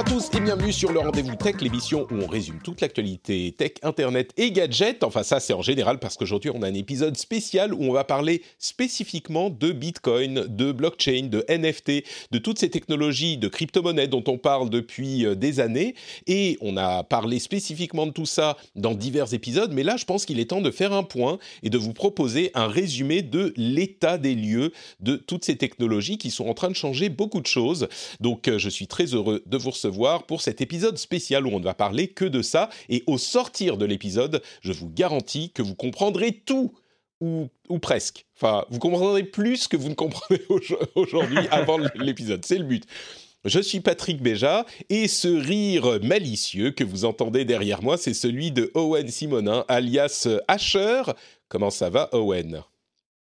à tous et bienvenue sur le Rendez-vous Tech, l'émission où on résume toute l'actualité tech, internet et gadgets. Enfin ça c'est en général parce qu'aujourd'hui on a un épisode spécial où on va parler spécifiquement de Bitcoin, de blockchain, de NFT, de toutes ces technologies de crypto-monnaies dont on parle depuis euh, des années. Et on a parlé spécifiquement de tout ça dans divers épisodes, mais là je pense qu'il est temps de faire un point et de vous proposer un résumé de l'état des lieux de toutes ces technologies qui sont en train de changer beaucoup de choses. Donc euh, je suis très heureux de vous recevoir pour cet épisode spécial où on ne va parler que de ça. Et au sortir de l'épisode, je vous garantis que vous comprendrez tout. Ou, ou, presque. Enfin, vous comprendrez plus que vous ne comprenez aujourd'hui avant l'épisode. C'est le but. Je suis Patrick Béja et ce rire malicieux que vous entendez derrière moi, c'est celui de Owen Simonin, alias Asher. Comment ça va, Owen?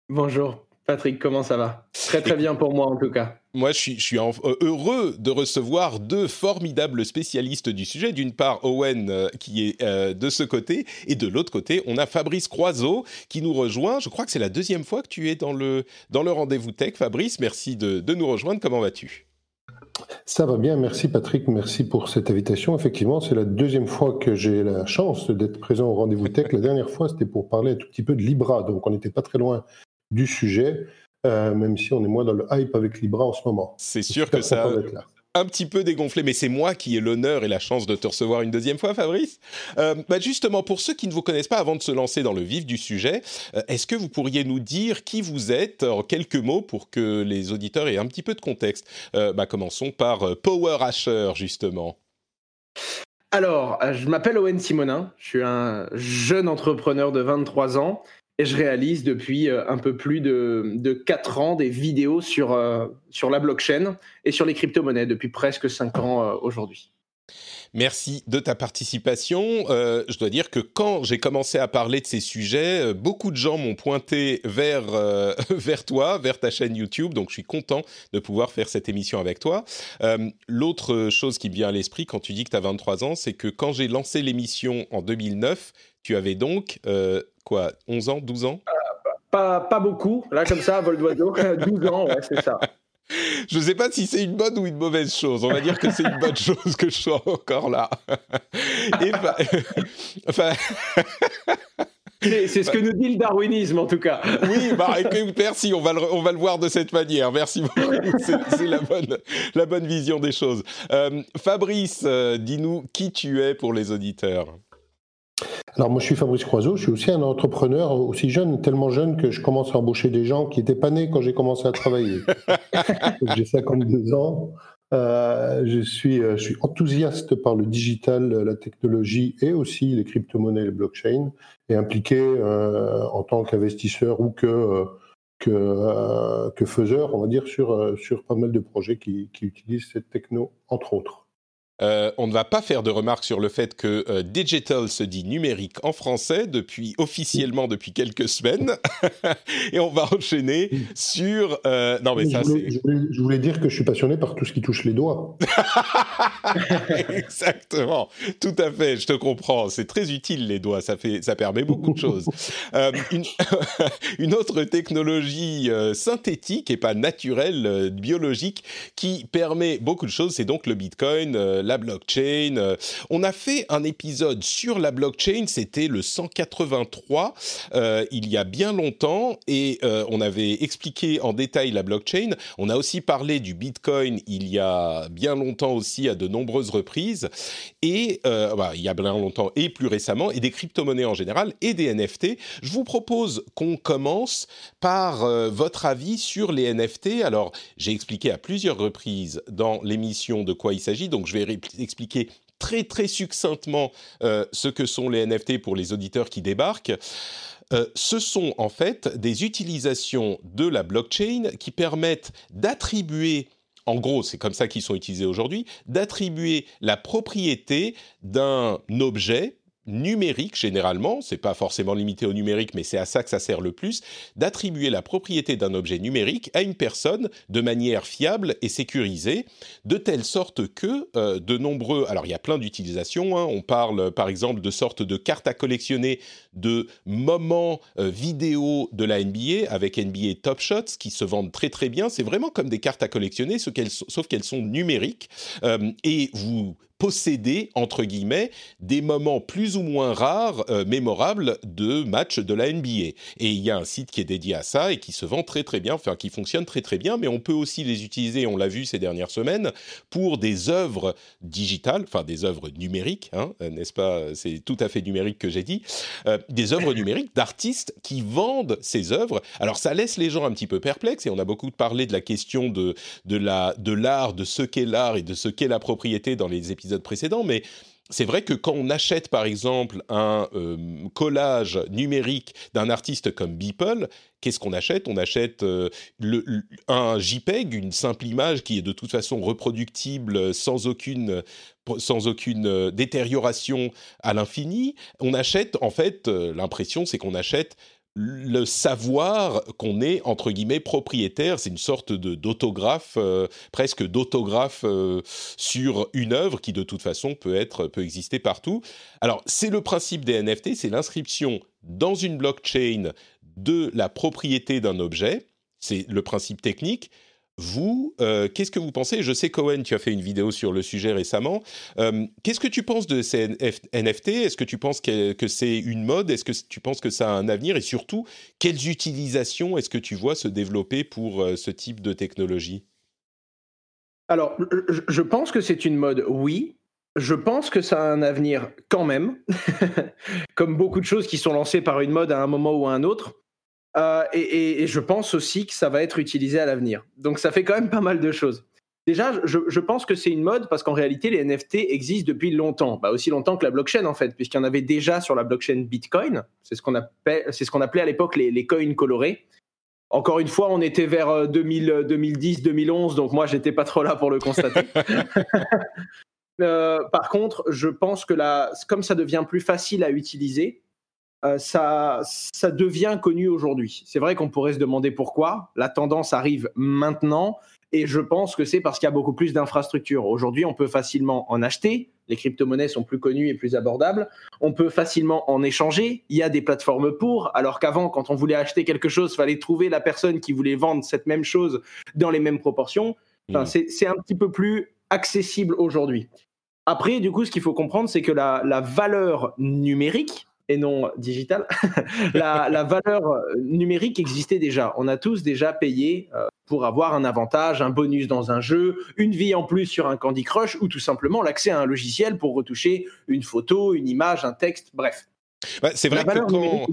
Bonjour, Patrick, comment ça va? Très très bien pour moi en tout cas. Moi, je suis, je suis en, euh, heureux de recevoir deux formidables spécialistes du sujet. D'une part, Owen, euh, qui est euh, de ce côté, et de l'autre côté, on a Fabrice Croiseau qui nous rejoint. Je crois que c'est la deuxième fois que tu es dans le, dans le rendez-vous tech. Fabrice, merci de, de nous rejoindre. Comment vas-tu? Ça va bien, merci Patrick, merci pour cette invitation. Effectivement, c'est la deuxième fois que j'ai la chance d'être présent au rendez-vous tech. La dernière fois, c'était pour parler un tout petit peu de Libra, donc on n'était pas très loin du sujet. Euh, même si on est moins dans le hype avec Libra en ce moment. C'est sûr que ça a un petit peu dégonflé, mais c'est moi qui ai l'honneur et la chance de te recevoir une deuxième fois, Fabrice. Euh, bah justement, pour ceux qui ne vous connaissent pas, avant de se lancer dans le vif du sujet, euh, est-ce que vous pourriez nous dire qui vous êtes en quelques mots pour que les auditeurs aient un petit peu de contexte? Bah, Commençons par Power Asher, justement. Alors, je m'appelle Owen Simonin, je suis un jeune entrepreneur de 23 ans et je réalise depuis euh, un peu plus de, de 4 ans des vidéos sur, euh, sur la blockchain et sur les crypto-monnaies depuis presque 5 ans euh, aujourd'hui. Merci de ta participation. je dois dire que quand j'ai commencé à parler de ces sujets, beaucoup de gens m'ont pointé vers toi, vers ta chaîne YouTube. Donc je suis content de pouvoir faire cette émission avec toi. L'autre chose qui me vient à l'esprit quand tu dis que tu as 23 ans, c'est que quand j'ai lancé l'émission en 2009, tu avais donc quoi, 11 ans, 12 ans? Pas, pas, beaucoup, là comme ça, vol d'oiseau, 12 ans, ouais, c'est ça. Je ne sais pas si c'est une bonne ou une mauvaise chose. On va dire que c'est une bonne chose que je sois encore là. Et enfin... C'est ce que nous dit le darwinisme, en tout cas. Oui, bah, merci, on va, le, on va le voir de cette manière. Merci beaucoup, c'est la bonne, la bonne vision des choses. Euh, Fabrice, euh, dis-nous qui tu es pour les auditeurs. Alors moi je suis Fabrice Croiseau, je suis aussi un entrepreneur aussi jeune, tellement jeune que je commence à embaucher des gens qui n'étaient pas nés quand j'ai commencé à travailler. j'ai 52 ans, euh, je, suis, euh, je suis enthousiaste par le digital, la technologie et aussi les crypto-monnaies et le blockchain, et impliqué euh, en tant qu'investisseur ou que, que, que, faiseur, on va dire, sur, sur pas mal de projets qui, qui utilisent cette techno, entre autres. Euh, on ne va pas faire de remarques sur le fait que euh, digital se dit numérique en français depuis officiellement depuis quelques semaines, et on va enchaîner sur. Euh, non mais je ça c'est. Je, voulais dire que je suis passionné par tout ce qui touche les doigts. Exactement, tout à fait. Je te comprends. C'est très utile les doigts. Ça fait, ça permet beaucoup de choses. une, une, autre technologie synthétique et pas naturelle, biologique, qui permet beaucoup de choses, c'est donc le Bitcoin la blockchain. Euh, on a fait un épisode sur la blockchain, c'était le 183, euh, il y a bien longtemps, et euh, on avait expliqué en détail la blockchain. On a aussi parlé du Bitcoin il y a bien longtemps aussi, à de nombreuses reprises, et bah, il y a bien longtemps et plus récemment, et des crypto-monnaies en général, et des NFT. Je vous propose qu'on commence par votre avis sur les NFT. Alors, j'ai expliqué à plusieurs reprises dans l'émission de quoi il s'agit, donc je vais expliquer très très succinctement euh, ce que sont les NFT pour les auditeurs qui débarquent. Euh, ce sont en fait des utilisations de la blockchain qui permettent d'attribuer en gros, c'est comme ça qu'ils sont utilisés aujourd'hui, d'attribuer la propriété d'un objet, numérique généralement, c'est pas forcément limité au numérique, mais c'est à ça que ça sert le plus, d'attribuer la propriété d'un objet numérique à une personne de manière fiable et sécurisée, de telle sorte que euh, de nombreux, alors il y a plein d'utilisations, hein. on parle par exemple de sortes de cartes à collectionner de moments euh, vidéo de la NBA avec NBA Top Shots qui se vendent très très bien, c'est vraiment comme des cartes à collectionner, sauf qu'elles sont numériques euh, et vous posséder, entre guillemets, des moments plus ou moins rares, euh, mémorables de matchs de la NBA. Et il y a un site qui est dédié à ça et qui se vend très très bien, enfin qui fonctionne très très bien, mais on peut aussi les utiliser, on l'a vu ces dernières semaines, pour des œuvres digitales, enfin des œuvres numériques, hein, n'est-ce pas? C'est tout à fait numérique que j'ai dit, euh, des œuvres numériques d'artistes qui vendent ces œuvres. Alors ça laisse les gens un petit peu perplexes et on a beaucoup parlé de la question de, de l'art, de, de ce qu'est l'art et de ce qu'est la propriété dans les épisodes mais c'est vrai que quand on achète par exemple un euh, collage numérique d'un artiste comme Beeple, qu'est-ce qu'on achète? On achète euh, un JPEG, une simple image qui est de toute façon reproductible sans aucune sans aucune euh, détérioration à l'infini. On achète en fait l'impression c'est qu'on achète le savoir qu'on est entre guillemets propriétaire, c'est une sorte de d'autographe, euh, presque d'autographe euh, sur une œuvre qui de toute façon peut être peut exister partout. Alors c'est le principe des NFT, c'est l'inscription dans une blockchain de la propriété d'un objet, c'est le principe technique. Vous, euh, qu'est-ce que vous pensez? Je sais, Cohen, tu as fait une vidéo sur le sujet récemment. Euh, qu'est-ce que tu penses de ces NFT Est-ce que tu penses que, c'est une mode? Est-ce que tu penses que ça a un avenir? Et surtout, quelles utilisations est-ce que tu vois se développer pour euh, ce type de technologie? Alors, je pense que c'est une mode, oui. Je pense que ça a un avenir quand même, comme beaucoup de choses qui sont lancées par une mode à un moment ou à un autre. Euh, et, je pense aussi que ça va être utilisé à l'avenir. Donc ça fait quand même pas mal de choses. Déjà, je, pense que c'est une mode parce qu'en réalité, les NFT existent depuis longtemps, bah, aussi longtemps que la blockchain en fait, puisqu'il y en avait déjà sur la blockchain Bitcoin. C'est ce qu'on appelait, c'est ce qu'on appelait à l'époque les, les, coins colorés. Encore une fois, on était vers 2000, 2010, 2011, donc moi, j'étais pas trop là pour le constater. Euh, par contre, je pense que là, comme ça devient plus facile à utiliser, euh, ça, ça devient connu aujourd'hui. C'est vrai qu'on pourrait se demander pourquoi. La tendance arrive maintenant et je pense que c'est parce qu'il y a beaucoup plus d'infrastructures. Aujourd'hui, on peut facilement en acheter. Les crypto-monnaies sont plus connues et plus abordables. On peut facilement en échanger. Il y a des plateformes pour. Alors qu'avant, quand on voulait acheter quelque chose, il fallait trouver la personne qui voulait vendre cette même chose dans les mêmes proportions. Enfin, mmh. C'est un petit peu plus accessible aujourd'hui. Après, du coup, ce qu'il faut comprendre, c'est que la, la valeur numérique, et non digital, la, valeur euh, numérique existait déjà. On a tous déjà payé euh, pour avoir un avantage, un bonus dans un jeu, une vie en plus sur un Candy Crush ou tout simplement l'accès à un logiciel pour retoucher une photo, une image, un texte, bref. Bah, c'est vrai que quand,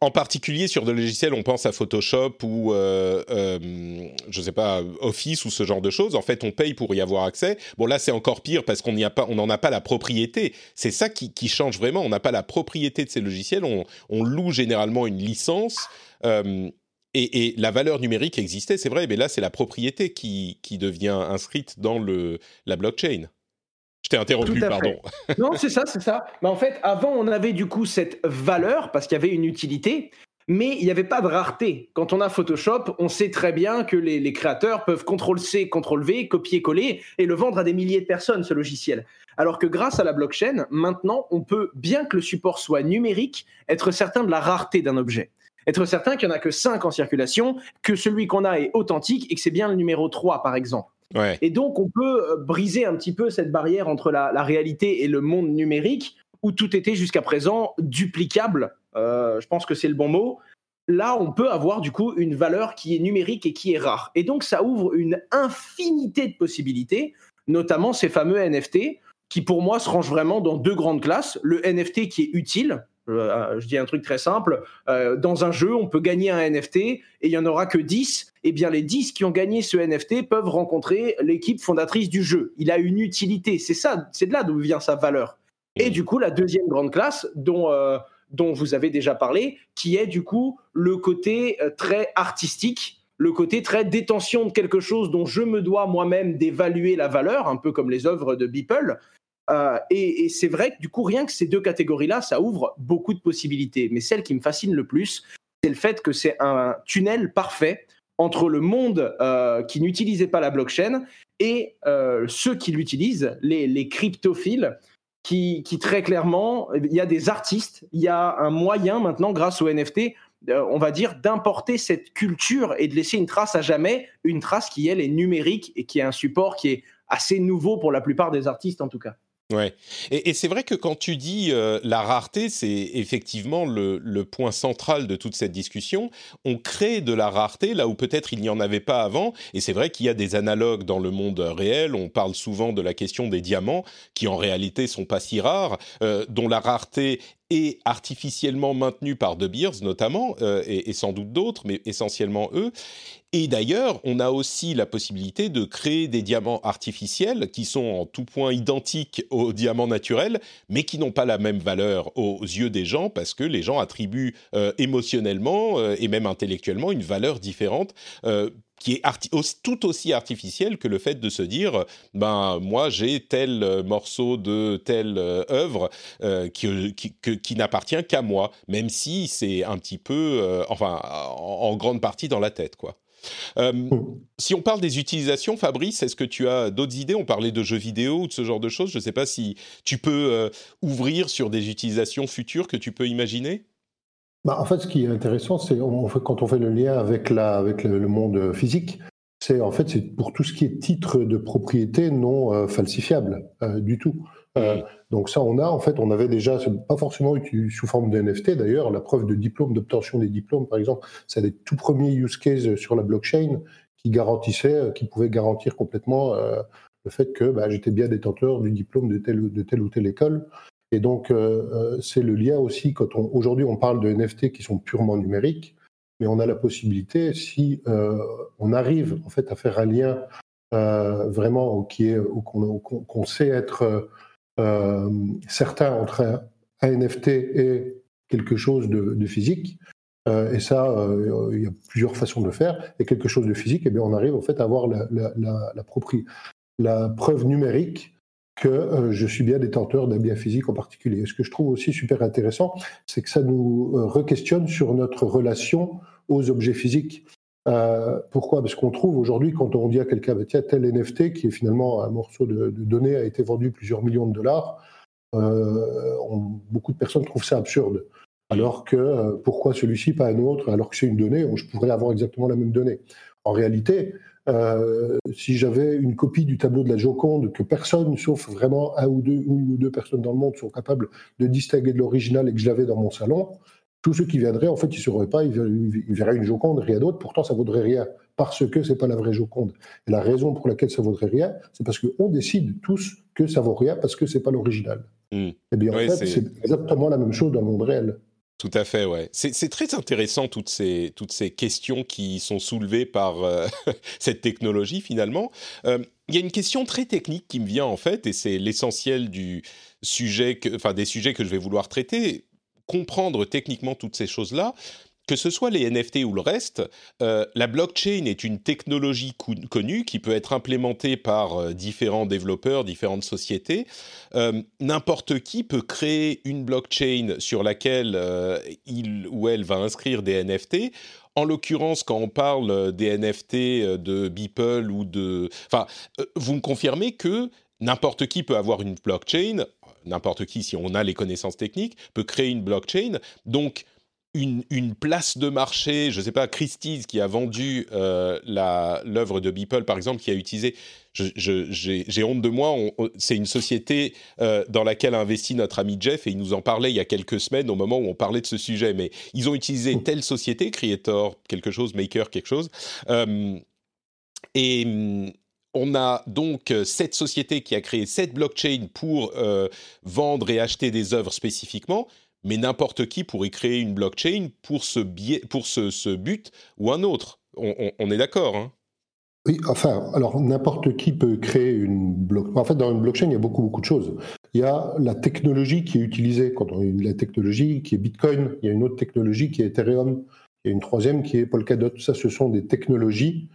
en, particulier sur des logiciels, on pense à Photoshop ou, euh, euh, je sais pas, Office ou ce genre de choses. En fait, on paye pour y avoir accès. Bon, là, c'est encore pire parce qu'on n'y a pas, on n'en a pas la propriété. C'est ça qui, change vraiment. On n'a pas la propriété de ces logiciels. On, loue généralement une licence. Euh, et, la valeur numérique existait, c'est vrai, mais là, c'est la propriété qui, qui devient inscrite dans le, la blockchain. Je t'ai interrompu, pardon. non, c'est ça, c'est ça. Mais en fait, avant, on avait du coup cette valeur parce qu'il y avait une utilité, mais il n'y avait pas de rareté. Quand on a Photoshop, on sait très bien que les, créateurs peuvent CTRL-C, CTRL-V, copier-coller et le vendre à des milliers de personnes, ce logiciel. Alors que grâce à la blockchain, maintenant, on peut, bien que le support soit numérique, être certain de la rareté d'un objet. Être certain qu'il n'y en a que 5 en circulation, que celui qu'on a est authentique et que c'est bien le numéro 3, par exemple. Et donc, on peut euh, briser un petit peu cette barrière entre la, réalité et le monde numérique, où tout était jusqu'à présent duplicable. Euh, je pense que c'est le bon mot. Là, on peut avoir du coup une valeur qui est numérique et qui est rare. Et donc, ça ouvre une infinité de possibilités, notamment ces fameux NFT, qui pour moi se rangent vraiment dans deux grandes classes. Le NFT qui est utile, euh, je dis un truc très simple, euh, dans un jeu, on peut gagner un NFT et il n'y en aura que 10. Et eh bien, les 10 qui ont gagné ce NFT peuvent rencontrer l'équipe fondatrice du jeu. Il a une utilité. C'est ça, c'est de là d'où vient sa valeur. Et du coup, la deuxième grande classe dont, euh, dont vous avez déjà parlé, qui est du coup le côté très artistique, le côté très détention de quelque chose dont je me dois moi-même d'évaluer la valeur, un peu comme les œuvres de Beeple. Et, et c'est vrai que du coup, rien que ces deux catégories-là, ça ouvre beaucoup de possibilités. Mais celle qui me fascine le plus, c'est le fait que c'est un tunnel parfait entre le monde euh, qui n'utilisait pas la blockchain et euh, ceux qui l'utilisent, les, cryptophiles, qui, très clairement, il y a des artistes, il y a un moyen maintenant, grâce au NFT, euh, on va dire, d'importer cette culture et de laisser une trace à jamais, une trace qui, elle, est numérique et qui est un support qui est assez nouveau pour la plupart des artistes en tout cas. Ouais. Et, c'est vrai que quand tu dis euh, la rareté, c'est effectivement le, point central de toute cette discussion. On crée de la rareté là où peut-être il n'y en avait pas avant. Et c'est vrai qu'il y a des analogues dans le monde réel. On parle souvent de la question des diamants, qui en réalité sont pas si rares, euh, dont la rareté est artificiellement maintenue par De Beers notamment, euh, et, sans doute d'autres, mais essentiellement eux. Et d'ailleurs, on a aussi la possibilité de créer des diamants artificiels qui sont en tout point identiques aux diamants naturels, mais qui n'ont pas la même valeur aux yeux des gens parce que les gens attribuent euh, émotionnellement euh, et même intellectuellement une valeur différente qui est tout aussi artificielle que le fait de se dire ben moi j'ai tel morceau de telle œuvre qui, qui, n'appartient qu'à moi même si c'est un petit peu enfin en, grande partie dans la tête quoi euh, hmm. si on parle des utilisations, Fabrice, est-ce que tu as d'autres idées? On parlait de jeux vidéo ou de ce genre de choses. Je ne sais pas si tu peux euh, ouvrir sur des utilisations futures que tu peux imaginer bah, En fait, ce qui est intéressant, c'est quand on fait le lien avec, la, avec le, monde physique, c'est en fait c'est pour tout ce qui est titre de propriété non euh, falsifiable du tout. Euh, donc ça, on a en fait, on avait déjà, pas forcément sous forme de NFT d'ailleurs, la preuve de diplôme, d'obtention des diplômes, par exemple, c'est des tout premiers use cases sur la blockchain qui garantissaient, euh, qui pouvaient garantir complètement euh, le fait que bah, j'étais bien détenteur du diplôme de telle, de telle ou telle école. Et donc, c'est le lien aussi, quand on, aujourd'hui on parle de NFT qui sont purement numériques, mais on a la possibilité, si on arrive en fait à faire un lien vraiment qui est, qu'on sait être euh, certains entre un, NFT et quelque chose de, physique. Euh, et ça, euh, il y a plusieurs façons de le faire. Et quelque chose de physique, et eh bien, on arrive en fait à avoir la, la preuve numérique que je suis bien détenteur d'un bien physique en particulier. ce que je trouve aussi super intéressant, c'est que ça nous re-questionne sur notre relation aux objets physiques. Euh, pourquoi? Parce qu'on trouve aujourd'hui, quand on dit à quelqu'un, bah, tiens, tel NFT, qui est finalement un morceau de, données, a été vendu plusieurs millions de dollars, euh, beaucoup de personnes trouvent ça absurde. Alors que euh, pourquoi celui-ci, pas un autre, alors que c'est une donnée, où je pourrais avoir exactement la même donnée En réalité, si j'avais une copie du tableau de la Joconde que personne, sauf vraiment un ou deux, une ou deux personnes dans le monde, sont capables de distinguer de l'original et que je l'avais dans mon salon, tous ceux qui viendraient, en fait, ils ne sauraient pas, ils verraient une Joconde, rien d'autre, pourtant ça vaudrait rien, parce que ce n'est pas la vraie Joconde. Et la raison pour laquelle ça vaudrait rien, c'est parce qu'on décide tous que ça vaut rien, parce que ce n'est pas l'original. Hmm. Et eh bien, en fait, c'est exactement la même chose dans le monde réel. Tout à fait, ouais. C'est très intéressant toutes ces, toutes ces questions qui sont soulevées par euh, cette technologie finalement. Euh, il y a une question très technique qui me vient en fait, et c'est l'essentiel du sujet, enfin des sujets que je vais vouloir traiter comprendre techniquement toutes ces choses-là, que ce soit les NFT ou le reste, euh, la blockchain est une technologie connue qui peut être implémentée par euh, différents développeurs, différentes sociétés. Euh, n'importe qui peut créer une blockchain sur laquelle il ou elle va inscrire des NFT. En l'occurrence, quand on parle des NFT de Beeple ou de... Enfin, vous me confirmez que n'importe qui peut avoir une blockchain n'importe qui, si on a les connaissances techniques, peut créer une blockchain. Donc, une, place de marché, je ne sais pas, Christie's qui a vendu euh, l'œuvre de Beeple, par exemple, qui a utilisé, j'ai honte de moi, c'est une société euh, dans laquelle a investi notre ami Jeff et il nous en parlait il y a quelques semaines au moment où on parlait de ce sujet, mais ils ont utilisé mmh. telle société, Creator, quelque chose, Maker, quelque chose. Euh, et, on a donc cette société qui a créé cette blockchain pour vendre et acheter des œuvres spécifiquement, mais n'importe qui pourrait créer une blockchain pour ce, but ou un autre. On, est d'accord hein oui, enfin, alors n'importe qui peut créer une blockchain. En fait, dans une blockchain, il y a beaucoup, beaucoup de choses. Il y a la technologie qui est utilisée. Quand on a la technologie qui est Bitcoin, il y a une autre technologie qui est Ethereum, il y a une troisième qui est Polkadot. Ça, ce sont des technologies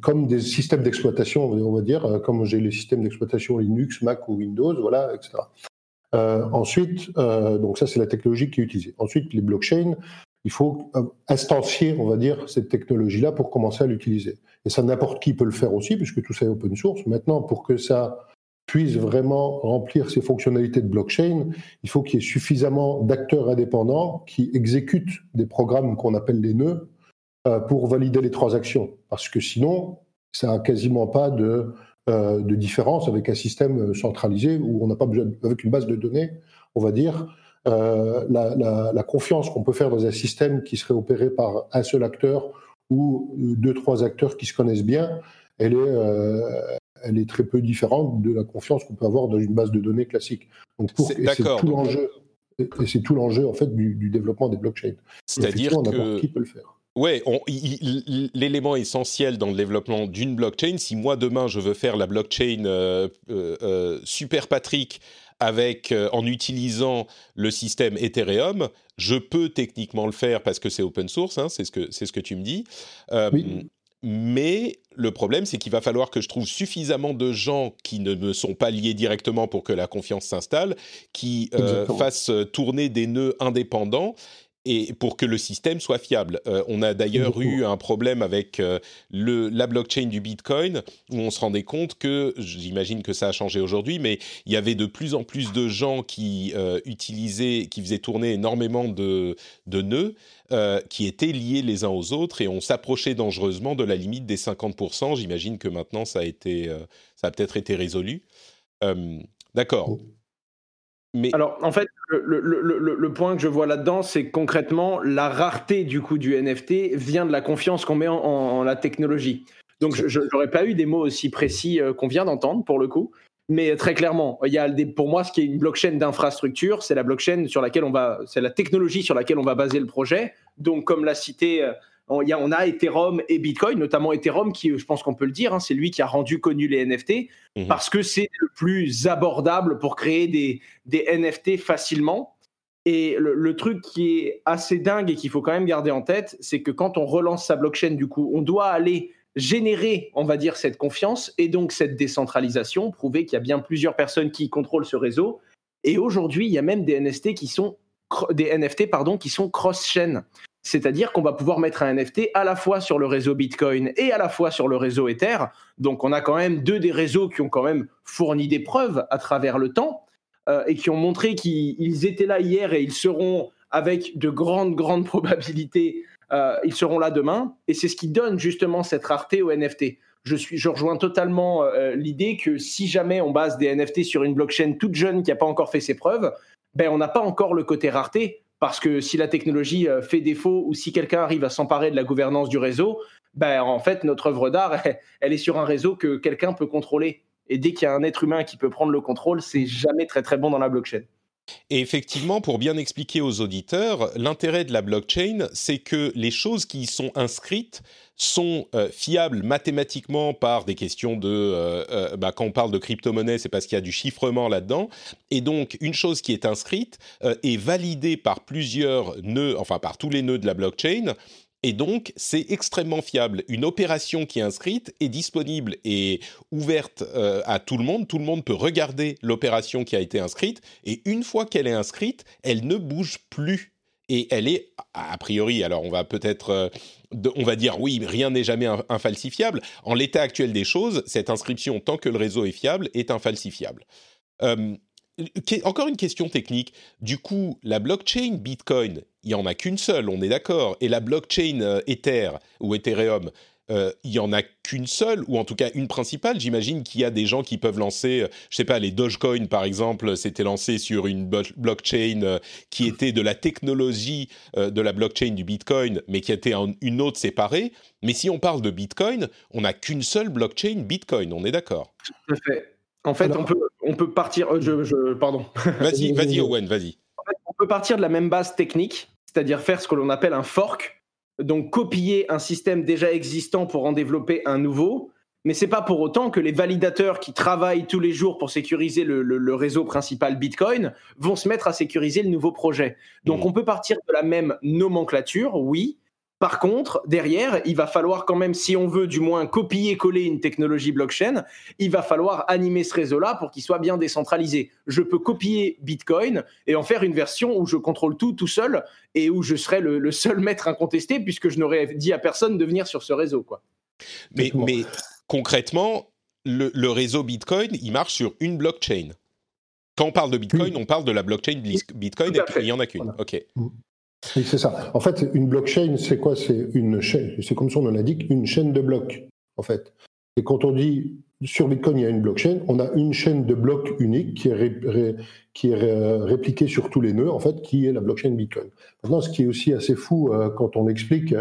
comme des systèmes d'exploitation, on va dire, comme j'ai les systèmes d'exploitation Linux, Mac ou Windows, voilà, etc. ensuite, donc ça c'est la technologie qui est utilisée. Ensuite, les blockchains, il faut instancier, on va dire, cette technologie-là pour commencer à l'utiliser. Et ça, n'importe qui peut le faire aussi, puisque tout ça est open source. Maintenant, pour que ça puisse vraiment remplir ses fonctionnalités de blockchain, il faut qu'il y ait suffisamment d'acteurs indépendants qui exécutent des programmes qu'on appelle les nœuds euh, pour valider les transactions. Parce que sinon, ça n'a quasiment pas de, euh, de différence avec un système centralisé où on n'a pas besoin, avec une base de données, on va dire, euh, la, confiance qu'on peut faire dans un système qui serait opéré par un seul acteur ou deux, trois acteurs qui se connaissent bien, elle est, euh, elle est très peu différente de la confiance qu'on peut avoir dans une base de données classique. Donc pour, et c'est tout l'enjeu. Et c'est tout l'enjeu en fait du, développement des blockchains. C'est-à-dire que qui peut le faire. Ouais, l'élément essentiel dans le développement d'une blockchain, si moi demain je veux faire la blockchain euh, Super Patrick avec, euh, en utilisant le système Ethereum, je peux techniquement le faire parce que c'est open source, hein, c'est ce, que, ce que tu me dis. Euh, mais le problème, c'est qu'il va falloir que je trouve suffisamment de gens qui ne me sont pas liés directement pour que la confiance s'installe, qui euh, fassent tourner des nœuds indépendants et pour que le système soit fiable. Euh, on a d'ailleurs eu un problème avec euh, le, la blockchain du Bitcoin où on se rendait compte que, j'imagine que ça a changé aujourd'hui, mais il y avait de plus en plus de gens qui euh, utilisaient, qui faisaient tourner énormément de, de nœuds qui étaient liés les uns aux autres et on s'approchait dangereusement de la limite des 50%. J'imagine que maintenant ça a été, ça a peut-être été résolu. D'accord. Alors, en fait, le, point que je vois là-dedans, c'est concrètement la rareté du coup du NFT vient de la confiance qu'on met en, la technologie. Donc, je n'aurais pas eu des mots aussi précis euh, qu'on vient d'entendre pour le coup. Mais très clairement, il y a pour moi ce qui est une blockchain d'infrastructure, c'est la blockchain sur laquelle on va, c'est la technologie sur laquelle on va baser le projet. Donc, comme l'a cité euh, on, y a, on a Ethereum et Bitcoin, notamment Ethereum, qui, je pense qu'on peut le dire, hein, c'est lui qui a rendu connu les NFT, mhm. parce que c'est le plus abordable pour créer des, des NFT facilement. Et le, truc qui est assez dingue et qu'il faut quand même garder en tête, c'est que quand on relance sa blockchain, du coup, on doit aller générer, on va dire, cette confiance et donc cette décentralisation, prouver qu'il y a bien plusieurs personnes qui contrôlent ce réseau. Et aujourd'hui, il y a même des NFT qui sont des NFT pardon qui sont cross-chain. C'est-à-dire qu'on va pouvoir mettre un NFT à la fois sur le réseau Bitcoin et à la fois sur le réseau Ether. Donc on a quand même deux des réseaux qui ont quand même fourni des preuves à travers le temps euh, et qui ont montré qu'ils étaient là hier et ils seront avec de grandes, grandes probabilités, euh, ils seront là demain. Et c'est ce qui donne justement cette rareté aux NFT. Je, suis, je rejoins totalement euh, l'idée que si jamais on base des NFT sur une blockchain toute jeune qui n'a pas encore fait ses preuves, ben on n'a pas encore le côté rareté parce que si la technologie euh, fait défaut ou si quelqu'un arrive à s'emparer de la gouvernance du réseau, ben, en fait, notre œuvre d'art, elle, est sur un réseau que quelqu'un peut contrôler. Et dès qu'il y a un être humain qui peut prendre le contrôle, c'est jamais très très bon dans la blockchain. Et effectivement, pour bien expliquer aux auditeurs, l'intérêt de la blockchain, c'est que les choses qui y sont inscrites sont euh, fiables mathématiquement par des questions de... Euh, euh, bah, quand on parle de crypto-monnaie, c'est parce qu'il y a du chiffrement là-dedans. Et donc, une chose qui est inscrite est validée par plusieurs nœuds, enfin par tous les nœuds de la blockchain, et donc, c'est extrêmement fiable. Une opération qui est inscrite est disponible et ouverte euh, à tout le monde. Tout le monde peut regarder l'opération qui a été inscrite. Et une fois qu'elle est inscrite, elle ne bouge plus. Et elle est, a priori, alors on va peut-être, euh, on va dire oui, rien n'est jamais infalsifiable. En l'état actuel des choses, cette inscription, tant que le réseau est fiable, est infalsifiable. Euh, encore une question technique. Du coup, la blockchain Bitcoin, il y en a qu'une seule, on est d'accord. Et la blockchain euh, Ether ou Ethereum, euh, il y en a qu'une seule, ou en tout cas une principale. J'imagine qu'il y a des gens qui peuvent lancer, euh, je sais pas, les Dogecoin par exemple, c'était lancé sur une blockchain qui était de la technologie de la blockchain du Bitcoin, mais qui était une autre séparée. Mais si on parle de Bitcoin, on n'a qu'une seule blockchain Bitcoin, on est d'accord. Tout à fait. En fait, on, peut, on peut partir. Euh, je, pardon. Vas-y, vas-y, Owen, vas-y. on peut partir de la même base technique, c'est-à-dire faire ce que l'on appelle un fork, donc copier un système déjà existant pour en développer un nouveau. Mais c'est pas pour autant que les validateurs qui travaillent tous les jours pour sécuriser le, réseau principal Bitcoin vont se mettre à sécuriser le nouveau projet. Donc mmh. on peut partir de la même nomenclature, oui, Par contre, derrière, il va falloir quand même, si on veut du moins copier-coller une technologie blockchain, il va falloir animer ce réseau-là pour qu'il soit bien décentralisé. Je peux copier Bitcoin et en faire une version où je contrôle tout tout seul et où je serai le, seul maître incontesté puisque je n'aurais dit à personne de venir sur ce réseau. Quoi. Mais, mais concrètement, le, réseau Bitcoin, il marche sur une blockchain. Quand on parle de Bitcoin, on parle de la blockchain Bitcoin et il n'y en a qu'une. Ok. Oui, c'est ça. En fait, une blockchain, c'est quoi? C'est une chaîne, c'est comme son nom l'indique, une chaîne de blocs, en fait. Et quand on dit sur Bitcoin, il y a une blockchain, on a une chaîne de blocs unique qui est, qui est répliquée sur tous les nœuds, en fait, qui est la blockchain Bitcoin. Maintenant, ce qui est aussi assez fou euh, quand on explique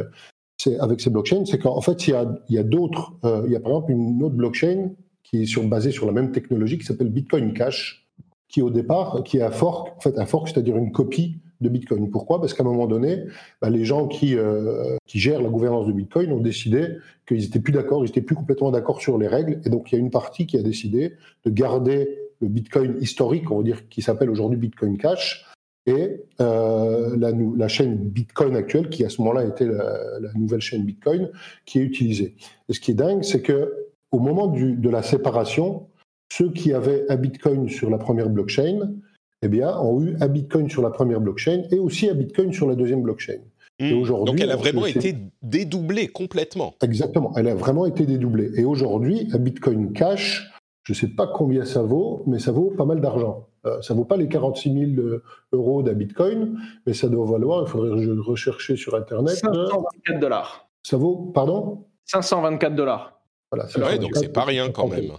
c'est avec ces blockchains, c'est qu'en fait, il y a, a d'autres, euh, il y a par exemple une autre blockchain qui est sur, basée sur la même technologie qui s'appelle Bitcoin Cash, qui au départ, qui est un fork, en fait, un fork, c'est-à-dire une copie de Bitcoin. Pourquoi? Parce qu'à un moment donné, bah, les gens qui, euh, qui gèrent la gouvernance de Bitcoin ont décidé qu'ils n'étaient plus d'accord, ils n'étaient plus complètement d'accord sur les règles. Et donc, il y a une partie qui a décidé de garder le Bitcoin historique, on va dire, qui s'appelle aujourd'hui Bitcoin Cash, et euh, la, la, chaîne Bitcoin actuelle, qui à ce moment-là était la, nouvelle chaîne Bitcoin, qui est utilisée. Et ce qui est dingue, c'est que au moment de la séparation, ceux qui avaient un Bitcoin sur la première blockchain eh bien, ont eu un Bitcoin sur la première blockchain et aussi un Bitcoin sur la deuxième blockchain. Et hmm. aujourd'hui, Donc elle a vraiment été dédoublée complètement. Exactement, elle a vraiment été dédoublée. Et aujourd'hui, un Bitcoin Cash, je ne sais pas combien ça vaut, mais ça vaut pas mal d'argent. Euh, ça ne vaut pas les 46 000 euh, euros d'un Bitcoin, mais ça doit valoir, il faudrait rechercher sur Internet. 524 dollars. Ça vaut, pardon? 524 dollars. Voilà, donc c'est pas rien quand même.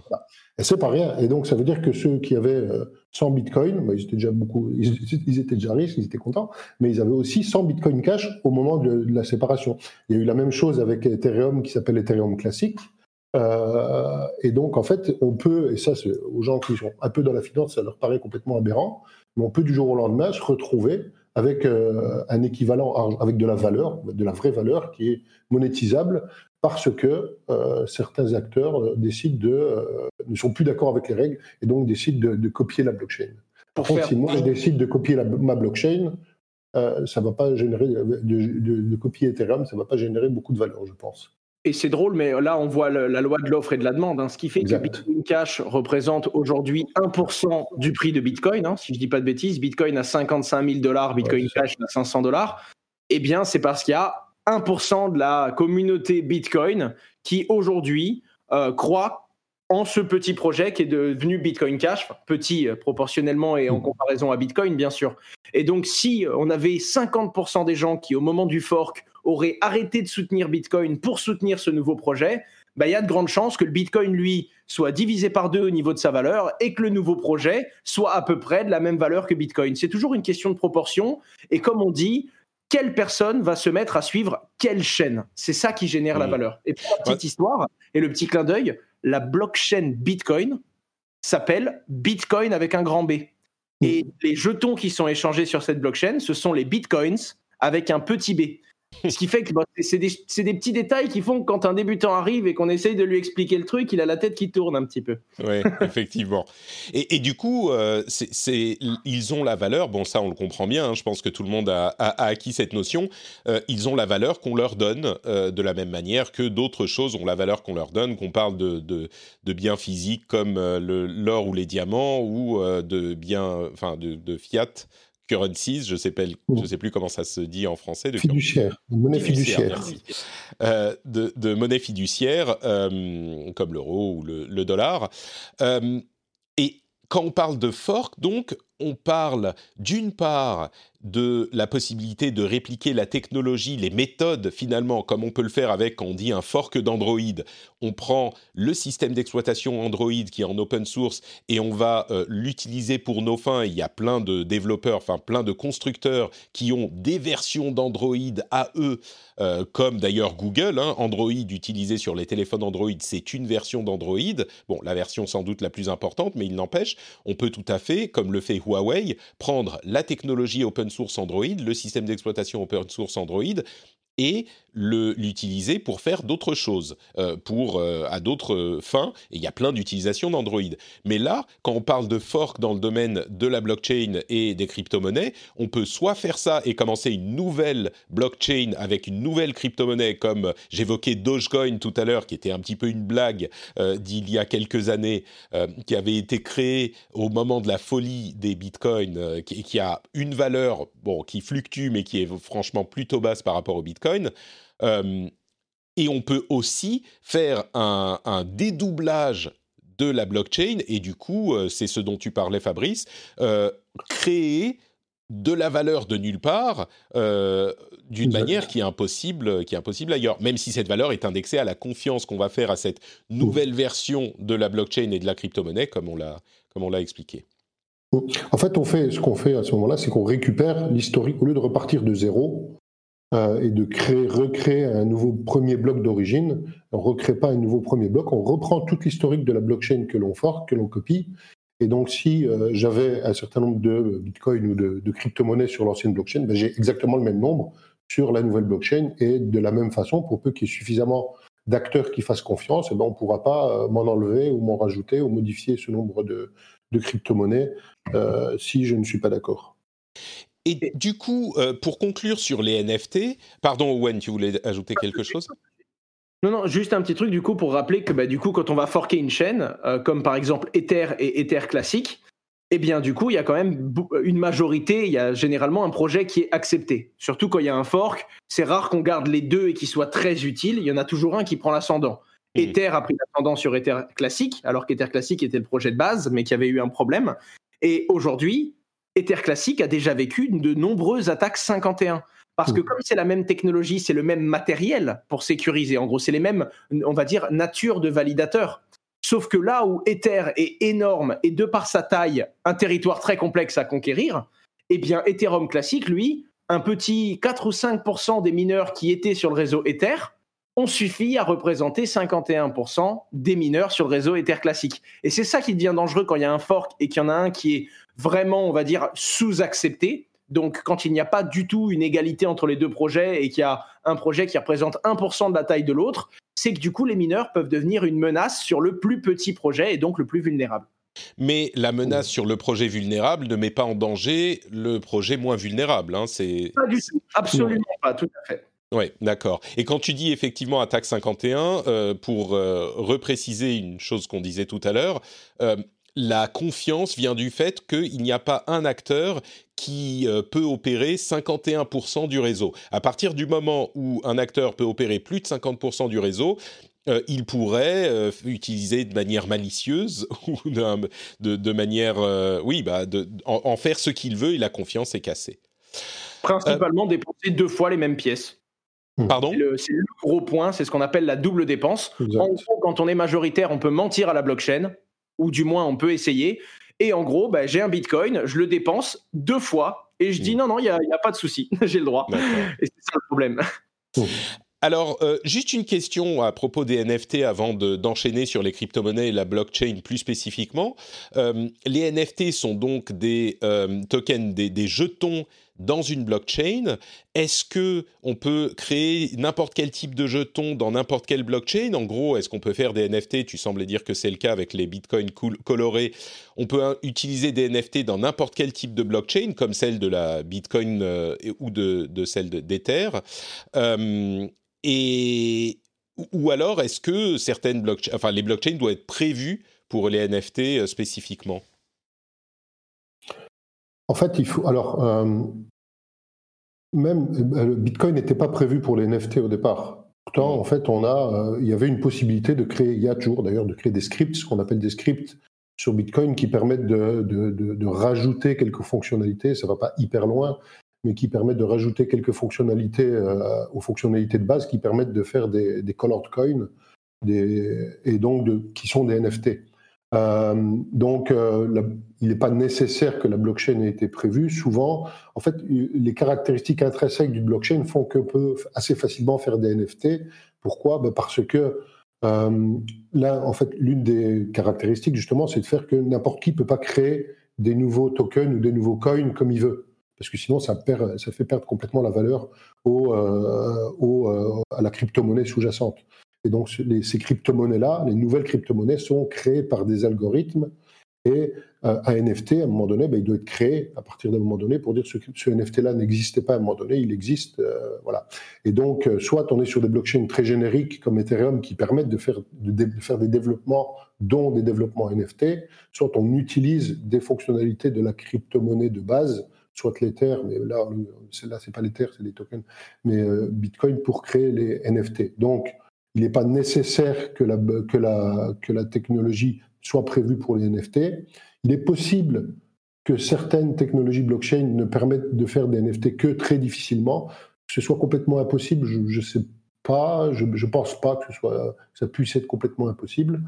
Et c'est pas rien. Et donc ça veut dire que ceux qui avaient 100 euh, bitcoins, bah, ils étaient déjà beaucoup, ils, étaient déjà riches, ils étaient contents, mais ils avaient aussi 100 bitcoins cash au moment de, la séparation. Il y a eu la même chose avec Ethereum qui s'appelle Ethereum classique. Euh, et donc en fait, on peut, et ça aux gens qui sont un peu dans la finance, ça leur paraît complètement aberrant, mais on peut du jour au lendemain se retrouver avec euh, un équivalent, avec de la valeur, de la vraie valeur qui est monétisable parce que euh, certains acteurs euh, décident de, euh, ne sont plus d'accord avec les règles et donc décident de, copier la blockchain. Par contre, si moi je décide de copier ma blockchain, ça va pas générer de, copier Ethereum, ça va pas générer beaucoup de valeur, je pense. Et c'est drôle, mais là, on voit la loi de l'offre et de la demande, hein, ce qui fait que Bitcoin Cash représente aujourd'hui 1% du prix de Bitcoin. Hein, si je dis pas de bêtises, Bitcoin à 55 000 dollars, Bitcoin Cash à 500 dollars. Eh bien, c'est parce qu'il y a 1% de la communauté Bitcoin qui aujourd'hui euh, croit en ce petit projet qui est devenu Bitcoin Cash, petit euh, proportionnellement et en mmh. comparaison à Bitcoin bien sûr. Et donc si on avait 50% des gens qui au moment du fork auraient arrêté de soutenir Bitcoin pour soutenir ce nouveau projet, bah, il y a de grandes chances que le Bitcoin, lui, soit divisé par deux au niveau de sa valeur et que le nouveau projet soit à peu près de la même valeur que Bitcoin. C'est toujours une question de proportion. Et comme on dit, quelle personne va se mettre à suivre quelle chaîne? C'est ça qui génère la mmh. valeur. Et pour la petite histoire et le petit clin d'œil, la blockchain Bitcoin s'appelle Bitcoin avec un grand B. Et mmh. les jetons qui sont échangés sur cette blockchain, ce sont les Bitcoins avec un petit B. Ce qui fait que bah, c'est des, petits détails qui font que quand un débutant arrive et qu'on essaye de lui expliquer le truc, il a la tête qui tourne un petit peu. Oui, effectivement. Et, du coup, euh, ils ont la valeur, bon ça on le comprend bien, hein, je pense que tout le monde a, acquis cette notion, euh, ils ont la valeur qu'on leur donne euh, de la même manière que d'autres choses ont la valeur qu'on leur donne, qu'on parle de, de, biens physiques comme l'or ou les diamants ou de biens, enfin de fiat currencies, je ne sais, je sais plus comment ça se dit en français. De fiduciaire, de monnaie fiduciaire. Euh, de, monnaie fiduciaire, euh, comme l'euro ou le, dollar. Euh, et quand on parle de fork, donc, on parle d'une part de la possibilité de répliquer la technologie, les méthodes finalement, comme on peut le faire avec, on dit un fork d'Android, on prend le système d'exploitation Android qui est en open source et on va euh, l'utiliser pour nos fins. Il y a plein de développeurs, enfin plein de constructeurs qui ont des versions d'Android à eux, euh, comme d'ailleurs Google. Hein. Android utilisé sur les téléphones Android, c'est une version d'Android. Bon, la version sans doute la plus importante, mais il n'empêche, on peut tout à fait, comme le fait Huawei, prendre la technologie open source Android, le système d'exploitation open source Android, et l'utiliser pour faire d'autres choses, euh, pour euh, à d'autres fins. Et il y a plein d'utilisations d'Android. Mais là, quand on parle de fork dans le domaine de la blockchain et des crypto-monnaies, on peut soit faire ça et commencer une nouvelle blockchain avec une nouvelle crypto-monnaie, comme j'évoquais Dogecoin tout à l'heure, qui était un petit peu une blague euh, d'il y a quelques années, qui avait été créée au moment de la folie des bitcoins, qui, qui a une valeur bon qui fluctue mais qui est franchement plutôt basse par rapport au bitcoin. Euh, et on peut aussi faire un, dédoublage de la blockchain, et du coup, euh, c'est ce dont tu parlais, Fabrice, euh, créer de la valeur de nulle part d'une manière qui est impossible, qui est impossible ailleurs. Même si cette valeur est indexée à la confiance qu'on va faire à cette nouvelle version de la blockchain et de la crypto-monnaie, comme on l'a, comme on l'a expliqué. En fait, on fait ce qu'on fait à ce moment-là, c'est qu'on récupère l'historique au lieu de repartir de zéro. Euh, et de créer, recréer un nouveau premier bloc d'origine. On ne recrée pas un nouveau premier bloc, on reprend toute l'historique de la blockchain que l'on forque, que l'on copie. Et donc, si euh, j'avais un certain nombre de bitcoins ou de, crypto-monnaies sur l'ancienne blockchain, ben, j'ai exactement le même nombre sur la nouvelle blockchain. Et de la même façon, pour peu qu'il y ait suffisamment d'acteurs qui fassent confiance, eh ben, on ne pourra pas euh, m'en enlever ou m'en rajouter ou modifier ce nombre de, de crypto-monnaies si je ne suis pas d'accord. Et du coup, euh, pour conclure sur les NFT, pardon Owen, tu voulais ajouter quelque chose? non, non, juste un petit truc du coup pour rappeler que bah, du coup, quand on va forker une chaîne, euh, comme par exemple Ether et Ether classique, eh bien du coup, il y a quand même une majorité, il y a généralement un projet qui est accepté. Surtout quand il y a un fork, c'est rare qu'on garde les deux et qu'ils soient très utiles, il y en a toujours un qui prend l'ascendant. Mmh. Ether a pris l'ascendant sur Ether classique, alors qu'Ether classique était le projet de base, mais qui avait eu un problème. Et aujourd'hui, Ether Classic a déjà vécu de nombreuses attaques 51. Parce que comme c'est la même technologie, c'est le même matériel pour sécuriser. En gros, c'est les mêmes, on va dire, nature de validateurs. Sauf que là où Ether est énorme et de par sa taille, un territoire très complexe à conquérir, eh bien Ethereum classique, lui, un petit 4 ou 5% des mineurs qui étaient sur le réseau Ether ont suffi à représenter 51% des mineurs sur le réseau Ether classique. Et c'est ça qui devient dangereux quand il y a un fork et qu'il y en a un qui est vraiment, on va dire, sous-accepté. Donc, quand il n'y a pas du tout une égalité entre les deux projets et qu'il y a un projet qui représente 1% de la taille de l'autre, c'est que du coup, les mineurs peuvent devenir une menace sur le plus petit projet et donc le plus vulnérable. Mais la menace sur le projet vulnérable ne met pas en danger le projet moins vulnérable. Hein, c'est... Pas du tout, absolument pas, tout à fait. Oui, d'accord. Et quand tu dis effectivement attaque 51, euh, pour euh, repréciser une chose qu'on disait tout à l'heure, euh, la confiance vient du fait qu'il n'y a pas un acteur qui peut opérer 51% du réseau. À partir du moment où un acteur peut opérer plus de 50% du réseau, il pourrait utiliser de manière malicieuse ou de, manière, oui, bah, en, en, faire ce qu'il veut et la confiance est cassée. Principalement dépenser deux fois les mêmes pièces. Hmm. Pardon? C'est le, gros point, c'est ce qu'on appelle la double dépense. En gros, quand on est majoritaire, on peut mentir à la blockchain, ou du moins on peut essayer. Et en gros, bah, j'ai un bitcoin, je le dépense deux fois, et je dis hmm. non, non, il n'y a, a, pas de souci, j'ai le droit. Et c'est ça le problème. Hmm. Alors, euh, juste une question à propos des NFT avant d'enchaîner sur les crypto-monnaies et la blockchain plus spécifiquement. Euh, les NFT sont donc des euh, tokens, des, des, jetons dans une blockchain. Est-ce que on peut créer n'importe quel type de jeton dans n'importe quelle blockchain? En gros, est-ce qu'on peut faire des NFT Tu semblais dire que c'est le cas avec les bitcoins colorés. On peut utiliser des NFT dans n'importe quel type de blockchain, comme celle de la Bitcoin ou de, celle d'Ether. Et ou alors est-ce que certaines blockchains, enfin les blockchains doivent être prévues pour les NFT euh, spécifiquement? En fait, il faut alors euh, même euh, le Bitcoin n'était pas prévu pour les NFT au départ. Pourtant, en fait, on a, il y avait une possibilité de créer, il y a toujours d'ailleurs, de créer des scripts, ce qu'on appelle des scripts sur Bitcoin qui permettent de, de, de, rajouter quelques fonctionnalités. Ça va pas hyper loin, mais qui permettent de rajouter quelques fonctionnalités euh, aux fonctionnalités de base qui permettent de faire des, des colored coins des, et donc de, qui sont des NFT. Euh, donc, euh, il n'est pas nécessaire que la blockchain ait été prévue. Souvent, en fait, les caractéristiques intrinsèques du blockchain font qu'on peut assez facilement faire des NFT. Pourquoi? Ben Parce que euh, là, en fait, l'une des caractéristiques, justement, c'est de faire que n'importe qui ne peut pas créer des nouveaux tokens ou des nouveaux coins comme il veut parce que sinon ça, perd, ça fait perdre complètement la valeur au, à la crypto-monnaie sous-jacente. Et donc ces crypto-monnaies-là, les nouvelles crypto-monnaies sont créées par des algorithmes et euh, un NFT, à un moment donné, ben, il doit être créé à partir d'un moment donné pour dire que ce, NFT-là n'existait pas à un moment donné, il existe. Euh, voilà. Et donc, euh, soit on est sur des blockchains très génériques comme Ethereum qui permettent de faire, de, faire des développements, dont des développements NFT, soit on utilise des fonctionnalités de la crypto-monnaie de base, soit l'Ether, mais là, là c'est pas l'Ether, c'est des tokens, mais Bitcoin pour créer les NFT. Donc, il n'est pas nécessaire que la, que, la, que la technologie soit prévue pour les NFT. Il est possible que certaines technologies blockchain ne permettent de faire des NFT que très difficilement. Que ce soit complètement impossible, je ne sais pas, je ne pense pas que, ce soit, ça puisse être complètement impossible.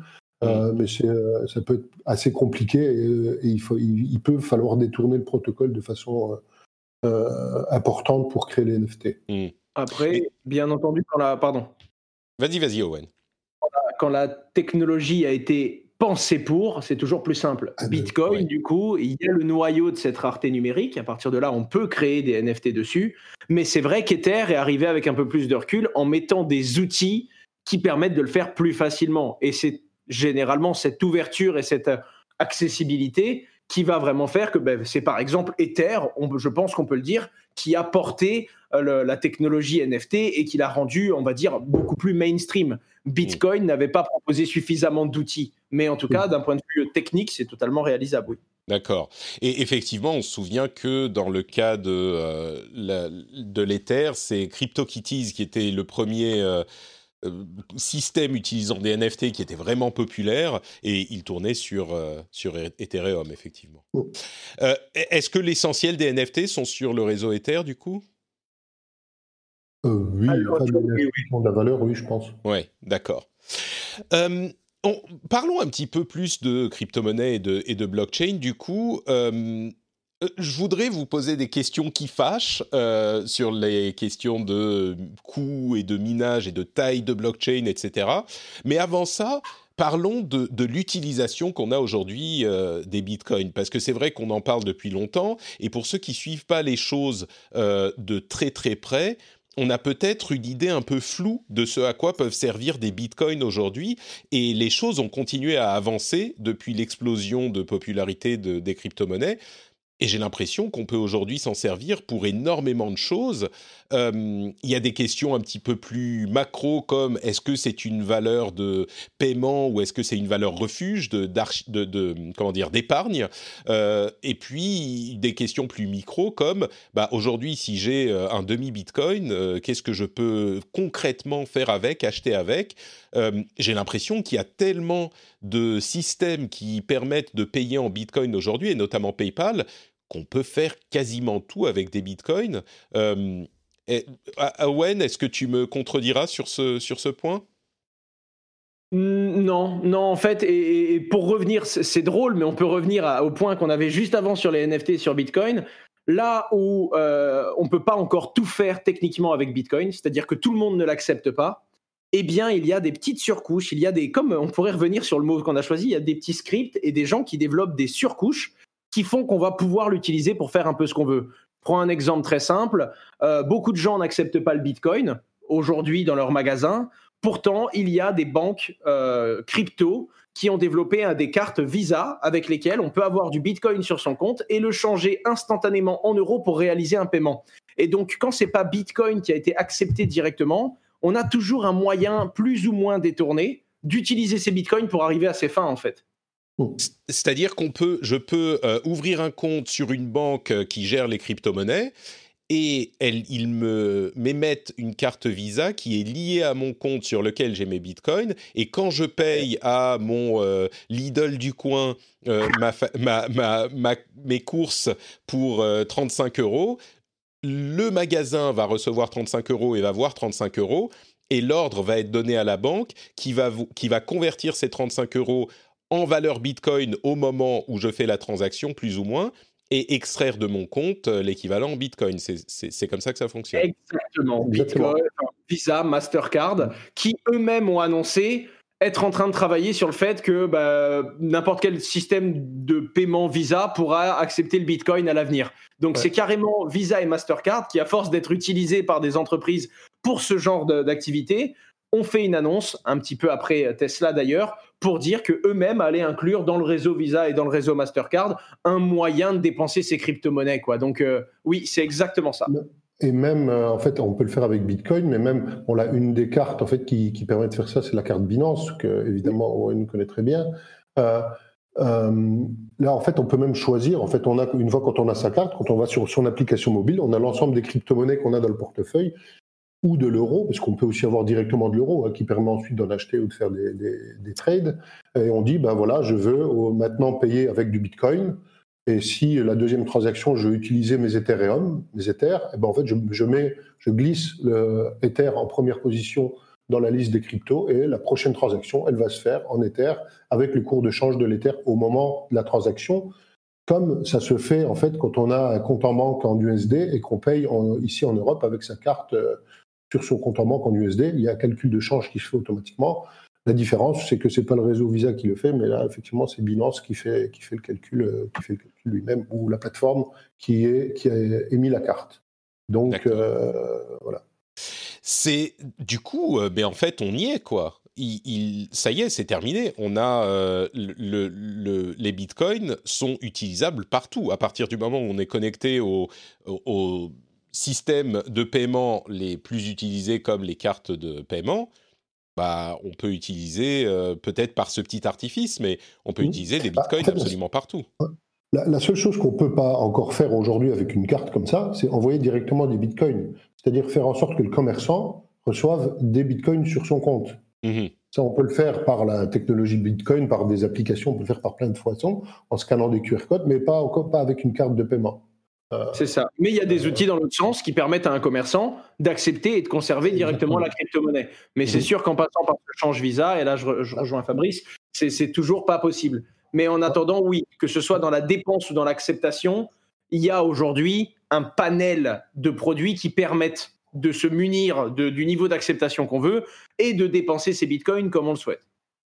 Euh, mais euh, ça peut être assez compliqué et, il, faut, il, peut falloir détourner le protocole de façon euh, importante pour créer les NFT. Hmm. Après, bien entendu, quand la, pardon, Vas-y, vas-y, Owen. Quand la, technologie a été pensée pour, c'est toujours plus simple. Ah, Bitcoin, du coup, il y a le noyau de cette rareté numérique. À partir de là, on peut créer des NFT dessus. Mais c'est vrai qu'Ether est arrivé avec un peu plus de recul en mettant des outils qui permettent de le faire plus facilement. Et c'est généralement cette ouverture et cette accessibilité qui va vraiment faire que ben, c'est par exemple Ether, je pense qu'on peut le dire, qui a porté euh, la technologie NFT et qui l'a rendu, on va dire, beaucoup plus mainstream. Bitcoin n'avait pas proposé suffisamment d'outils, mais en tout cas, d'un point de vue technique, c'est totalement réalisable, oui. D'accord. Et effectivement, on se souvient que dans le cas de, euh, de l'Ether, c'est CryptoKitties qui était le premier euh, système utilisant des NFT qui était vraiment populaire et il tournait sur, sur Ethereum, effectivement. Est-ce que l'essentiel des NFT sont sur le réseau Ether, du coup? Euh, oui, de la valeur, oui, je pense. Oui, d'accord. Euh, parlons un petit peu plus de crypto-monnaie et de, et de blockchain. Du coup, euh, je voudrais vous poser des questions qui fâchent sur les questions de coût et de minage et de taille de blockchain, etc. Mais avant ça, parlons de, de l'utilisation qu'on a aujourd'hui des bitcoins, parce que c'est vrai qu'on en parle depuis longtemps, et pour ceux qui suivent pas les choses de très très près, on a peut-être une idée un peu floue de ce à quoi peuvent servir des bitcoins aujourd'hui, et les choses ont continué à avancer depuis l'explosion de popularité des crypto-monnaies. Et j'ai l'impression qu'on peut aujourd'hui s'en servir pour énormément de choses. Euh, il y a des questions un petit peu plus macro comme est-ce que c'est une valeur de paiement ou est-ce que c'est une valeur refuge de, comment dire d'épargne? Euh, et puis des questions plus micro comme bah, aujourd'hui si j'ai euh, un demi Bitcoin, qu'est-ce que je peux concrètement faire avec, acheter avec? j'ai l'impression qu'il y a tellement de systèmes qui permettent de payer en Bitcoin aujourd'hui et notamment PayPal qu'on peut faire quasiment tout avec des bitcoins. Euh, Owen, est-ce que tu me contrediras sur ce, sur ce point? Non, non, en fait, et, pour revenir, c'est drôle, mais on peut revenir au point qu'on avait juste avant sur les NFT sur Bitcoin. Là où euh, on ne peut pas encore tout faire techniquement avec Bitcoin, c'est-à-dire que tout le monde ne l'accepte pas, eh bien, il y a des petites surcouches, il y a des, comme on pourrait revenir sur le mot qu'on a choisi, il y a des petits scripts et des gens qui développent des surcouches qui font qu'on va pouvoir l'utiliser pour faire un peu ce qu'on veut. Prends un exemple très simple. Euh, beaucoup de gens n'acceptent pas le Bitcoin aujourd'hui dans leur magasin. Pourtant, il y a des banques euh, crypto qui ont développé des cartes Visa avec lesquelles on peut avoir du Bitcoin sur son compte et le changer instantanément en euros pour réaliser un paiement. Et donc, quand c'est pas Bitcoin qui a été accepté directement, on a toujours un moyen plus ou moins détourné d'utiliser ces Bitcoins pour arriver à ses fins, en fait. C'est-à-dire qu'on peut, je peux euh, ouvrir un compte sur une banque euh, qui gère les crypto-monnaies et elle, ils me m'émettent une carte Visa qui est liée à mon compte sur lequel j'ai mes bitcoins. Et quand je paye à mon euh, du coin mes courses pour 35 euros, le magasin va recevoir 35 euros et va voir 35 euros. Et l'ordre va être donné à la banque qui va, qui va convertir ces 35 euros en valeur Bitcoin au moment où je fais la transaction, plus ou moins, et extraire de mon compte euh, l'équivalent en Bitcoin. C'est comme ça que ça fonctionne. Exactement. Bitcoin, Visa, Mastercard, qui eux-mêmes ont annoncé être en train de travailler sur le fait que bah, n'importe quel système de paiement Visa pourra accepter le Bitcoin à l'avenir. Donc c'est carrément Visa et Mastercard qui, à force d'être utilisés par des entreprises pour ce genre d'activité, ont fait une annonce, un petit peu après Tesla d'ailleurs, pour dire que eux-mêmes allaient inclure dans le réseau Visa et dans le réseau Mastercard un moyen de dépenser ces crypto-monnaies. Quoi. Donc euh, oui, c'est exactement ça. Et même, euh, en fait, on peut le faire avec Bitcoin, mais même, on a une des cartes en fait qui, permet de faire ça, c'est la carte Binance, que évidemment Owen connaît très bien. Euh, là, en fait, on peut même choisir. En fait, on a une fois quand on a sa carte, quand on va sur son application mobile, on a l'ensemble des crypto-monnaies qu'on a dans le portefeuille ou de l'euro, parce qu'on peut aussi avoir directement de l'euro, hein, qui permet ensuite d'en acheter ou de faire des, trades. Et on dit, ben voilà, je veux maintenant payer avec du Bitcoin. Et si la deuxième transaction, je veux utiliser mes Ethereum, mes Ethers, et ben en fait, je, mets, je glisse le Ether en première position dans la liste des cryptos et la prochaine transaction, elle va se faire en Ether avec le cours de change de l'Ether au moment de la transaction, comme ça se fait en fait quand on a un compte en banque en USD et qu'on paye ici en Europe avec sa carte euh, sur son compte en banque en USD. Il y a un calcul de change qui se fait automatiquement. La différence, c'est que c'est pas le réseau Visa qui le fait, mais là, effectivement, c'est Binance qui fait, qui fait le calcul, euh, qui fait le calcul lui-même, ou la plateforme qui, est, qui a émis la carte. Donc, euh, voilà. C'est du coup, mais euh, ben, en fait, on y est, quoi. Il, ça y est, c'est terminé. On a le, les bitcoins sont utilisables partout. À partir du moment où on est connecté au, au systèmes de paiement les plus utilisés comme les cartes de paiement, bah, on peut utiliser, euh, peut-être par ce petit artifice, mais on peut mmh. utiliser des bah, bitcoins absolument partout. La, seule chose qu'on ne peut pas encore faire aujourd'hui avec une carte comme ça, c'est envoyer directement des bitcoins. C'est-à-dire faire en sorte que le commerçant reçoive des bitcoins sur son compte. Mmh ça, on peut le faire par la technologie Bitcoin, par des applications, on peut le faire par plein de façons, en scannant des QR codes, mais pas, encore, pas avec une carte de paiement. Euh, c'est ça. Mais il y a des outils dans l'autre sens qui permettent à un commerçant d'accepter et de conserver directement la crypto-monnaie. Mais c'est mhm. sûr qu'en passant par le change Visa, et là je, rejoins Fabrice, c'est toujours pas possible. Mais en attendant, oui, que ce soit dans la dépense ou dans l'acceptation, il y a aujourd'hui un panel de produits qui permettent de se munir du niveau d'acceptation qu'on veut et de dépenser ses bitcoins comme on le souhaite.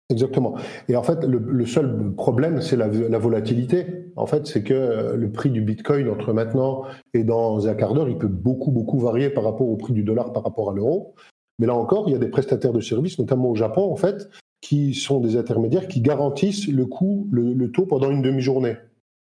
Exactement. Et en fait, le, seul problème, c'est la, volatilité. En fait, c'est que euh, le prix du Bitcoin entre maintenant et dans un quart d'heure, il peut beaucoup, beaucoup varier par rapport au prix du dollar, par rapport à l'euro. Mais là encore, il y a des prestataires de services, notamment au Japon, en fait, qui sont des intermédiaires qui garantissent le coût, le, taux pendant une demi-journée.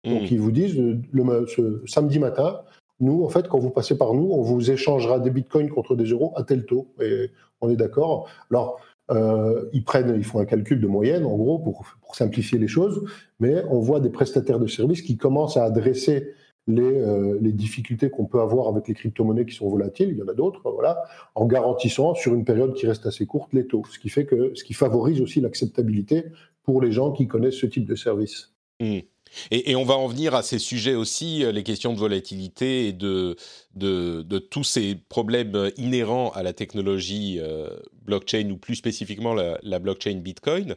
Donc, mmh. ils vous disent, le, ce samedi matin, nous, en fait, quand vous passez par nous, on vous échangera des bitcoins contre des euros à tel taux. Et on est d'accord. Alors, euh, ils prennent, ils font un calcul de moyenne, en gros, pour, simplifier les choses, mais on voit des prestataires de services qui commencent à adresser les, euh, les difficultés qu'on peut avoir avec les crypto-monnaies qui sont volatiles, il y en a d'autres, voilà, en garantissant sur une période qui reste assez courte les taux, ce qui fait que, ce qui favorise aussi l'acceptabilité pour les gens qui connaissent ce type de service. Mmh. Et, on va en venir à ces sujets aussi, euh, les questions de volatilité et de, tous ces problèmes inhérents à la technologie euh, blockchain ou plus spécifiquement la, blockchain Bitcoin.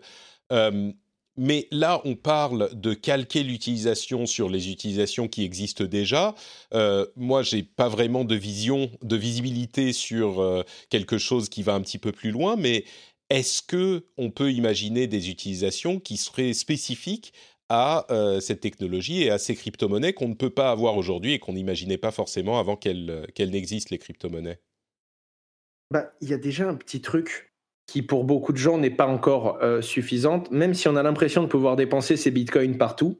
Euh, mais là, on parle de calquer l'utilisation sur les utilisations qui existent déjà. Euh, moi, j'ai pas vraiment de vision, de visibilité sur quelque chose qui va un petit peu plus loin, mais est-ce que on peut imaginer des utilisations qui seraient spécifiques à euh, cette technologie et à ces crypto-monnaies qu'on ne peut pas avoir aujourd'hui et qu'on n'imaginait pas forcément avant qu'elles euh, n'existent, les crypto-monnaies bah, Il y a déjà un petit truc qui, pour beaucoup de gens, n'est pas encore euh, suffisante, même si on a l'impression de pouvoir dépenser ses bitcoins partout.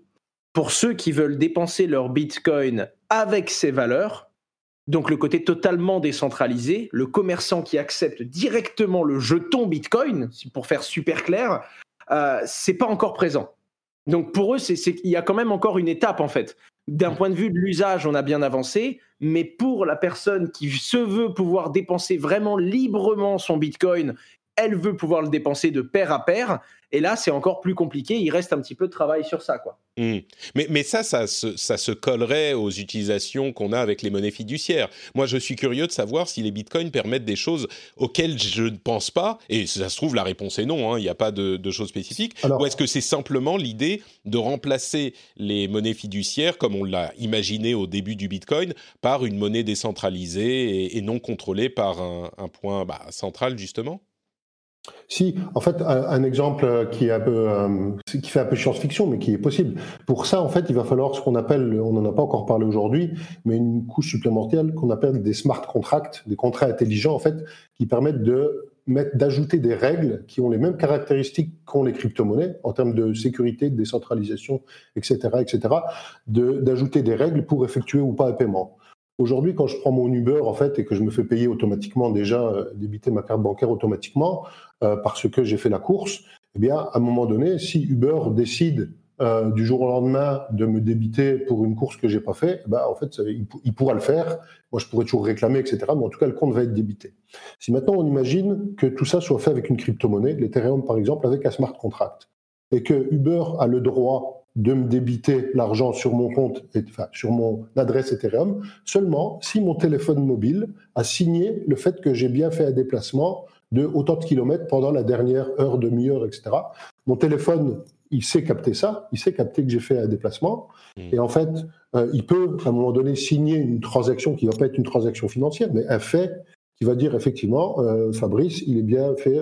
Pour ceux qui veulent dépenser leur bitcoin avec ses valeurs, donc le côté totalement décentralisé, le commerçant qui accepte directement le jeton bitcoin, pour faire super clair, c'est pas encore présent. Donc pour eux, c'est, il y a quand même encore une étape en fait. D'un point de vue de l'usage, on a bien avancé, mais pour la personne qui se veut pouvoir dépenser vraiment librement son Bitcoin, elle veut pouvoir le dépenser de pair à pair. Et là, c'est encore plus compliqué. Il reste un petit peu de travail sur ça, quoi. Mmh. Mais, mais ça, ça se, ça se collerait aux utilisations qu'on a avec les monnaies fiduciaires. Moi, je suis curieux de savoir si les bitcoins permettent des choses auxquelles je ne pense pas. Et ça se trouve, la réponse est non. Hein. Il n'y a pas de, de choses spécifiques. ou est-ce que c'est simplement l'idée de remplacer les monnaies fiduciaires, comme on l'a imaginé au début du bitcoin, par une monnaie décentralisée et, non contrôlée par un, point bah, central, justement? Si, en fait, un, exemple euh, qui fait un peu science-fiction, mais qui est possible. Pour ça, en fait, il va falloir ce qu'on appelle, on n'en a pas encore parlé aujourd'hui, mais une couche supplémentaire qu'on appelle des smart contracts, des contrats intelligents, en fait, qui permettent de d'ajouter des règles qui ont les mêmes caractéristiques qu'ont les crypto-monnaies en termes de sécurité, de décentralisation, etc., etc., d'ajouter des règles pour effectuer ou pas un paiement. Aujourd'hui, quand je prends mon Uber en fait et que je me fais payer automatiquement déjà euh, débiter ma carte bancaire automatiquement euh, parce que j'ai fait la course, eh bien à un moment donné, si Uber décide euh, du jour au lendemain de me débiter pour une course que j'ai pas fait, ben, en fait il, pourra le faire. Moi je pourrais toujours réclamer, etc. Mais en tout cas le compte va être débité. Si maintenant on imagine que tout ça soit fait avec une crypto-monnaie, l'Ethereum par exemple, avec un smart contract, et que Uber a le droit de me débiter l'argent sur mon compte, enfin, sur mon adresse Ethereum, seulement si mon téléphone mobile a signé le fait que j'ai bien fait un déplacement de autant de kilomètres pendant la dernière heure, demi-heure, etc. Mon téléphone, il sait capter ça, il sait capter que j'ai fait un déplacement, mmh. et en fait, euh, il peut à un moment donné signer une transaction qui va pas être une transaction financière, mais un fait qui va dire effectivement, euh, Fabrice, il est bien fait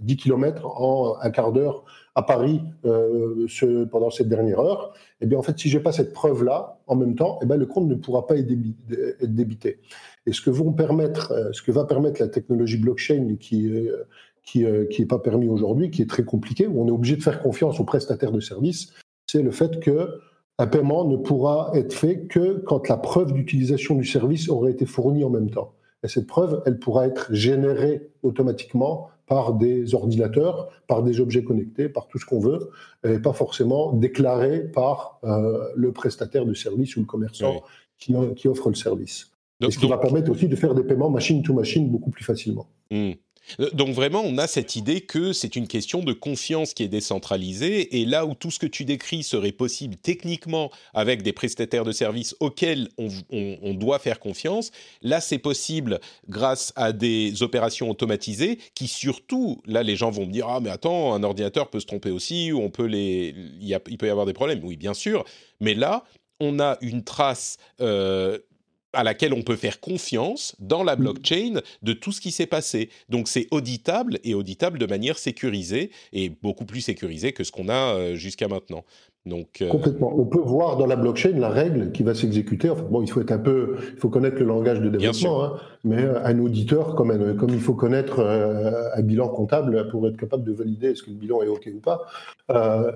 10 euh, km en un quart d'heure à Paris euh, pendant cette dernière heure. Eh bien en fait, si j'ai pas cette preuve-là en même temps, eh bien le compte ne pourra pas être débité. Et ce que, vont permettre, ce que va permettre la technologie blockchain qui qui qui pas permis aujourd'hui, qui est très compliqué, où on est obligé de faire confiance aux prestataires de services, c'est le fait que un paiement ne pourra être fait que quand la preuve d'utilisation du service aurait été fournie en même temps. Et cette preuve, elle pourra être générée automatiquement par des ordinateurs, par des objets connectés, par tout ce qu'on veut, et pas forcément déclarée par euh, le prestataire de service ou le commerçant qui, offre le service. ce qui va permettre aussi de faire des paiements machine to machine beaucoup plus facilement. Hmm. Euh, donc vraiment, on a cette idée que c'est une question de confiance qui est décentralisée, et là où tout ce que tu décris serait possible techniquement avec des prestataires de services auxquels on, doit faire confiance, là c'est possible grâce à des opérations automatisées qui surtout, là les gens vont me dire ah mais attends, un ordinateur peut se tromper aussi, ou on peut les, il, peut y avoir des problèmes, oui bien sûr, mais là on a une trace euh, à laquelle on peut faire confiance dans la mm. blockchain de tout ce qui s'est passé. Donc c'est auditable et auditable de manière sécurisée et beaucoup plus sécurisée que ce qu'on a euh, jusqu'à maintenant. Donc, euh, Complètement. On peut voir dans la blockchain la règle qui va s'exécuter. Enfin, bon, il faut être un peu, il faut connaître le langage de développement, hein, mais euh, un auditeur, comme, comme il faut connaître un bilan comptable pour être capable de valider est-ce que le bilan est OK ou pas,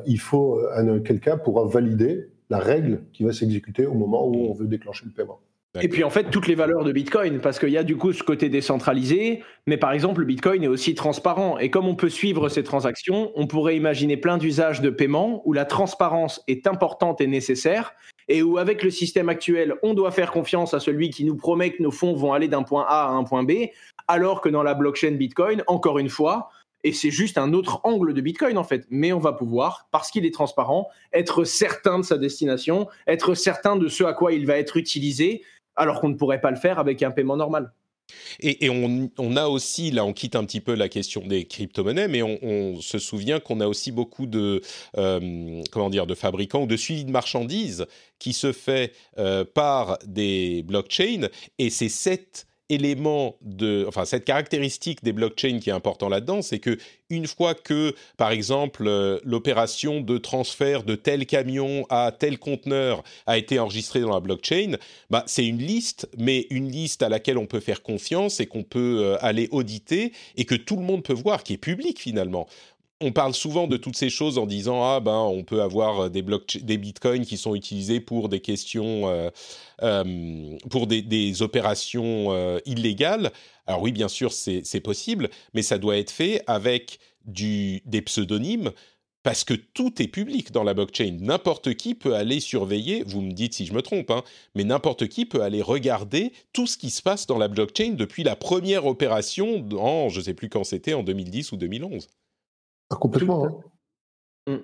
il faut quelqu'un pourra valider la règle qui va s'exécuter au moment où on veut déclencher le paiement. Et puis en fait, toutes les valeurs de Bitcoin, parce qu'il y a du coup ce côté décentralisé, mais par exemple, le Bitcoin est aussi transparent. Et comme on peut suivre ces transactions, on pourrait imaginer plein d'usages de paiement où la transparence est importante et nécessaire, et où avec le système actuel, on doit faire confiance à celui qui nous promet que nos fonds vont aller d'un point A à un point B, alors que dans la blockchain Bitcoin, encore une fois, et c'est juste un autre angle de Bitcoin en fait. Mais on va pouvoir, parce qu'il est transparent, être certain de sa destination, être certain de ce à quoi il va être utilisé, alors qu'on ne pourrait pas le faire avec un paiement normal. Et, on, a aussi, là on quitte un petit peu la question des crypto-monnaies, mais on, se souvient qu'on a aussi beaucoup de, euh, comment dire, de fabricants ou de suivi de marchandises qui se fait euh, par des blockchains, et c'est cette élément de, enfin cette caractéristique des blockchains qui est important là-dedans, c'est que une fois que, par exemple, euh, l'opération de transfert de tel camion à tel conteneur a été enregistrée dans la blockchain, bah, c'est une liste, mais une liste à laquelle on peut faire confiance et qu'on peut euh, aller auditer et que tout le monde peut voir, qui est public finalement on parle souvent de toutes ces choses en disant ah ben on peut avoir euh, des des bitcoins qui sont utilisés pour des questions euh, euh, pour des, opérations illégales. Alors oui, bien sûr, c'est possible, mais ça doit être fait avec du, des pseudonymes parce que tout est public dans la blockchain. N'importe qui peut aller surveiller, vous me dites si je me trompe, hein, mais n'importe qui peut aller regarder tout ce qui se passe dans la blockchain depuis la première opération en, je ne sais plus quand c'était, en 2010 ou 2011. Ah, complètement. Hein.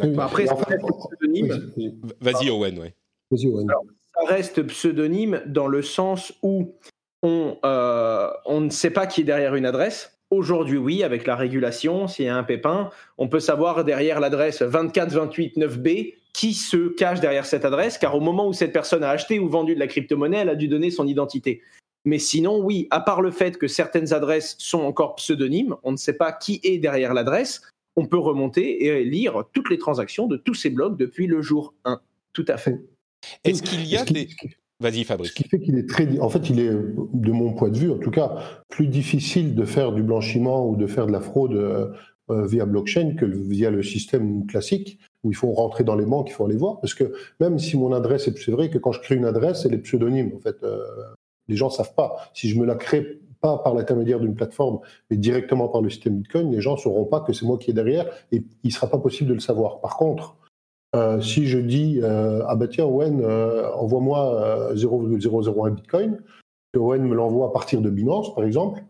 Mmh. après, ça reste pseudonyme. Vas-y, Owen, ouais. Vas-y, Owen. ça reste pseudonyme dans le sens où on, euh, on ne sait pas qui est derrière une adresse. Aujourd'hui, oui, avec la régulation, s'il y a un pépin, on peut savoir derrière l'adresse 24289B qui se cache derrière cette adresse, car au moment où cette personne a acheté ou vendu de la crypto-monnaie, elle a dû donner son identité. Mais sinon, oui, à part le fait que certaines adresses sont encore pseudonymes, on ne sait pas qui est derrière l'adresse, on peut remonter et lire toutes les transactions de tous ces blocs depuis le jour 1. Tout à fait. Est-ce qu'il y a des... Vas-y, Fabrice. Ce qui fait qu'il est très. En fait, il est, de mon point de vue, en tout cas, plus difficile de faire du blanchiment ou de faire de la fraude euh, euh, via blockchain que via le système classique où il faut rentrer dans les banques, il faut aller voir. Parce que même si mon adresse est. C'est vrai que quand je crée une adresse, elle est pseudonyme. En fait, euh, les gens ne savent pas. Si je me la crée pas par l'intermédiaire d'une plateforme, mais directement par le système Bitcoin, les gens ne sauront pas que c'est moi qui est derrière et il ne sera pas possible de le savoir. Par contre, euh, si je dis euh, ah bah tiens Owen euh, envoie-moi 0,001 Bitcoin, que Owen me l'envoie à partir de Binance par exemple,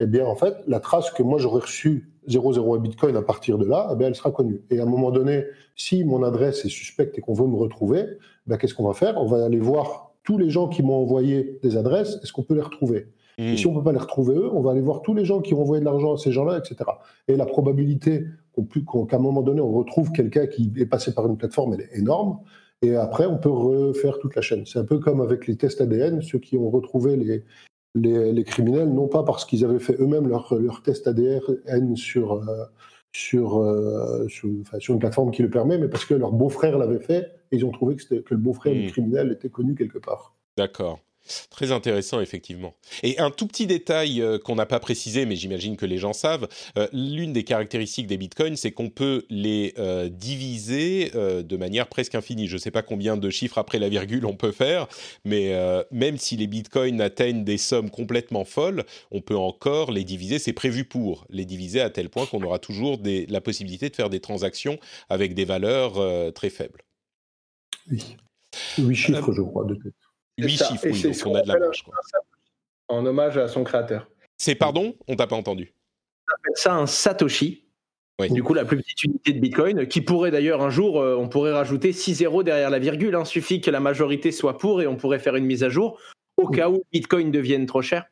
eh bien en fait la trace que moi j'aurais reçu 0,01 Bitcoin à partir de là, eh bien, elle sera connue. Et à un moment donné, si mon adresse est suspecte et qu'on veut me retrouver, ben, qu'est-ce qu'on va faire? On va aller voir tous les gens qui m'ont envoyé des adresses, est-ce qu'on peut les retrouver? Et si hmm. on ne peut pas les retrouver eux, on va aller voir tous les gens qui ont envoyé de l'argent à ces gens-là, etc. Et la probabilité qu'à un moment donné, on retrouve quelqu'un qui est passé par une plateforme, elle est énorme. Et après, on peut refaire toute la chaîne. C'est un peu comme avec les tests ADN, ceux qui ont retrouvé les, les, criminels, non pas parce qu'ils avaient fait eux-mêmes leur, leur test ADN sur, euh, sur, euh, sur, une plateforme qui le permet, mais parce que leur beau-frère l'avait fait et ils ont trouvé que, que le beau-frère du hmm. criminel était connu quelque part. D'accord. Très intéressant, effectivement. Et un tout petit détail euh, qu'on n'a pas précisé, mais j'imagine que les gens savent, euh, l'une des caractéristiques des bitcoins, c'est qu'on peut les euh, diviser de manière presque infinie. Je ne sais pas combien de chiffres après la virgule on peut faire, mais même si les bitcoins atteignent des sommes complètement folles, on peut encore les diviser. C'est prévu pour les diviser à tel point qu'on aura toujours des, la possibilité de faire des transactions avec des valeurs très faibles. Oui. Huit chiffres, je crois, de tête. 8 chiffres, oui, donc on a de la marge. En hommage à son créateur. C'est pardon On t'a pas entendu. On appelle ça un Satoshi. Du coup, la plus petite unité de Bitcoin, qui pourrait d'ailleurs un jour, euh, on pourrait rajouter 6 zéros derrière la virgule. Il hein. suffit que la majorité soit pour et on pourrait faire une mise à jour au cas où Bitcoin devienne trop cher.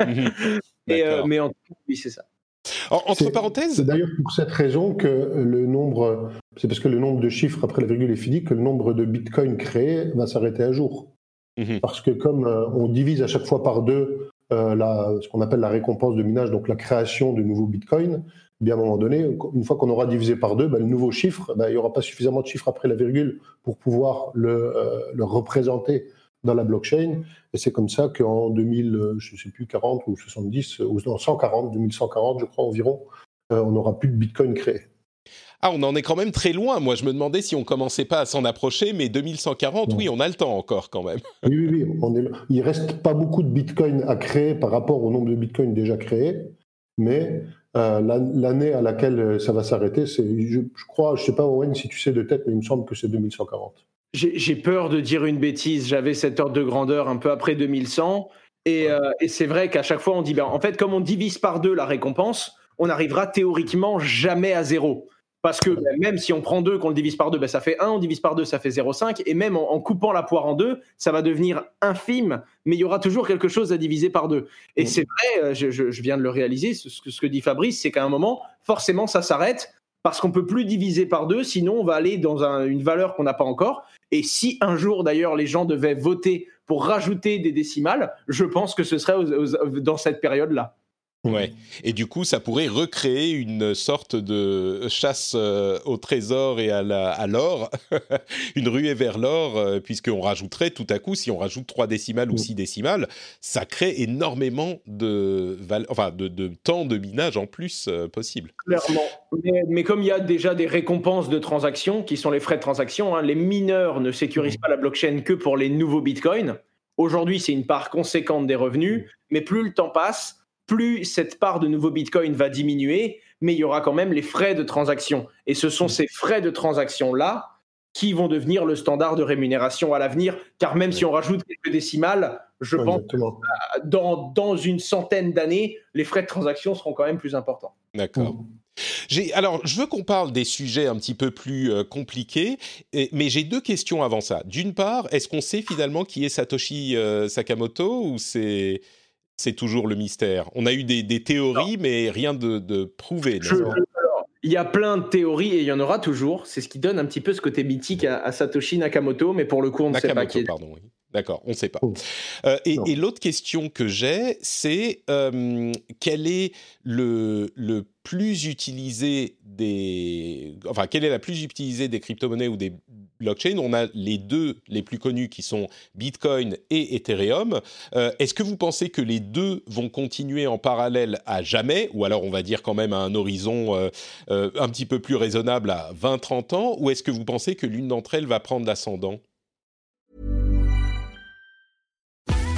Mhm. Euh, mais en tout oui, c'est ça. entre parenthèses. C'est d'ailleurs pour cette raison que le nombre, c'est parce que le nombre de chiffres après la virgule est fini que le nombre de bitcoins créés va s'arrêter à jour. Mhm. Parce que comme euh, on divise à chaque fois par deux euh, la, ce qu'on appelle la récompense de minage, donc la création de nouveaux bitcoins, eh bien à un moment donné, une fois qu'on aura divisé par deux, ben, le nouveau chiffre, ben, il n'y aura pas suffisamment de chiffres après la virgule pour pouvoir le, euh, représenter dans la blockchain. Et c'est comme ça qu'en 2000, je sais plus, 40 ou 70, ou non, 140, 2140, je crois environ, on n'aura plus de bitcoin créés. Ah, on en est quand même très loin. Moi, je me demandais si on commençait pas à s'en approcher, mais 2140, oui, on a le temps encore quand même. Oui, oui, oui. On est... Il reste pas beaucoup de bitcoins à créer par rapport au nombre de bitcoins déjà créés, mais euh, l'année à laquelle ça va s'arrêter, c'est, je, crois, je sais pas Owen si tu sais de tête, mais il me semble que c'est 2140. J'ai peur de dire une bêtise. J'avais cette ordre de grandeur un peu après 2100. Et, euh, et c'est vrai qu'à chaque fois, on dit, ben, en fait, comme on divise par deux la récompense, on arrivera théoriquement jamais à zéro. Parce que ben, même si on prend 2, qu'on le divise par 2, ben, ça fait 1, on divise par 2, ça fait 0,5. Et même en, coupant la poire en deux, ça va devenir infime, mais il y aura toujours quelque chose à diviser par 2. Et mm. c'est vrai, euh, je, viens de le réaliser, ce, que, dit Fabrice, c'est qu'à un moment, forcément, ça s'arrête parce qu'on peut plus diviser par 2, sinon on va aller dans une valeur qu'on n'a pas encore. Et si un jour, d'ailleurs, les gens devaient voter pour rajouter des décimales, je pense que ce serait dans cette période-là. Ouais. Et du coup, ça pourrait recréer une sorte de chasse euh, au trésor et à l'or, une ruée vers l'or, euh, puisqu'on rajouterait tout à coup, si on rajoute trois décimales ou mm. six décimales, ça crée énormément de, enfin, de, de, temps de minage en plus euh, possible. Clairement. Mais, comme il y a déjà des récompenses de transactions, qui sont les frais de transaction, hein, les mineurs ne sécurisent mm. pas la blockchain que pour les nouveaux bitcoins. Aujourd'hui, c'est une part conséquente des revenus, mm. mais plus le temps passe, plus cette part de nouveaux bitcoins va diminuer, mais il y aura quand même les frais de transaction. Et ce sont mm. ces frais de transaction-là qui vont devenir le standard de rémunération à l'avenir, car même si on rajoute quelques décimales, je pense que dans, dans une centaine d'années, les frais de transaction seront quand même plus importants. D'accord. Mm. alors, je veux qu'on parle des sujets un petit peu plus euh, compliqués, mais j'ai deux questions avant ça. D'une part, est-ce qu'on sait finalement qui est Satoshi euh, Sakamoto ou c'est c'est toujours le mystère. On a eu des, théories, mais rien de, prouvé. il y a plein de théories et il y en aura toujours. C'est ce qui donne un petit peu ce côté mythique à, Satoshi Nakamoto, mais pour le coup, on ne sait pas qui est. D'accord, on ne sait pas. Oh. Euh, et l'autre question que j'ai, c'est euh, quel est le, le plus utilisé des, enfin quelle est la plus utilisée des crypto-monnaies ou des blockchains? On a les deux les plus connus qui sont Bitcoin et Ethereum. Euh, Est-ce que vous pensez que les deux vont continuer en parallèle à jamais, ou alors on va dire quand même à un horizon euh, euh, un petit peu plus raisonnable à 20-30 ans, ou est-ce que vous pensez que l'une d'entre elles va prendre l'ascendant?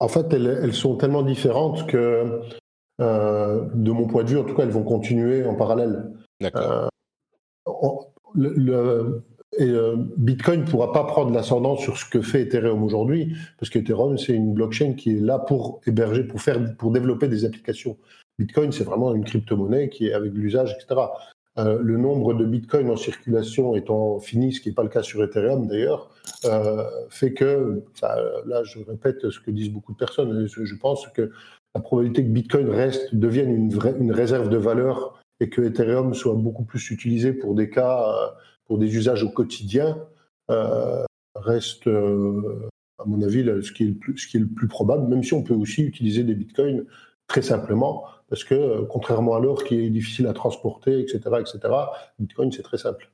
En fait, elles, elles sont tellement différentes que, euh, de mon point de vue, en tout cas, elles vont continuer en parallèle. D'accord. On- le, le- et, euh, Bitcoin ne pourra pas prendre l'ascendant sur ce que fait Ethereum aujourd'hui, parce qu'Ethereum, c'est une blockchain qui est là pour héberger, pour, faire, pour développer des applications. Bitcoin, c'est vraiment une crypto-monnaie qui est avec l'usage, etc. Euh, le nombre de Bitcoin en circulation étant fini, ce qui n'est pas le cas sur Ethereum d'ailleurs, euh, fait que, là je répète ce que disent beaucoup de personnes, je, je pense que la probabilité que Bitcoin reste, devienne une, vraie, une réserve de valeur et que Ethereum soit beaucoup plus utilisé pour des cas, euh, pour des usages au quotidien, euh, reste, euh, à mon avis, là, ce qui, est le plus, ce qui est le plus probable, même si on peut aussi utiliser des bitcoins très simplement, parce que euh, contrairement à l'or qui est difficile à transporter, etc., etc., Bitcoin c'est très simple.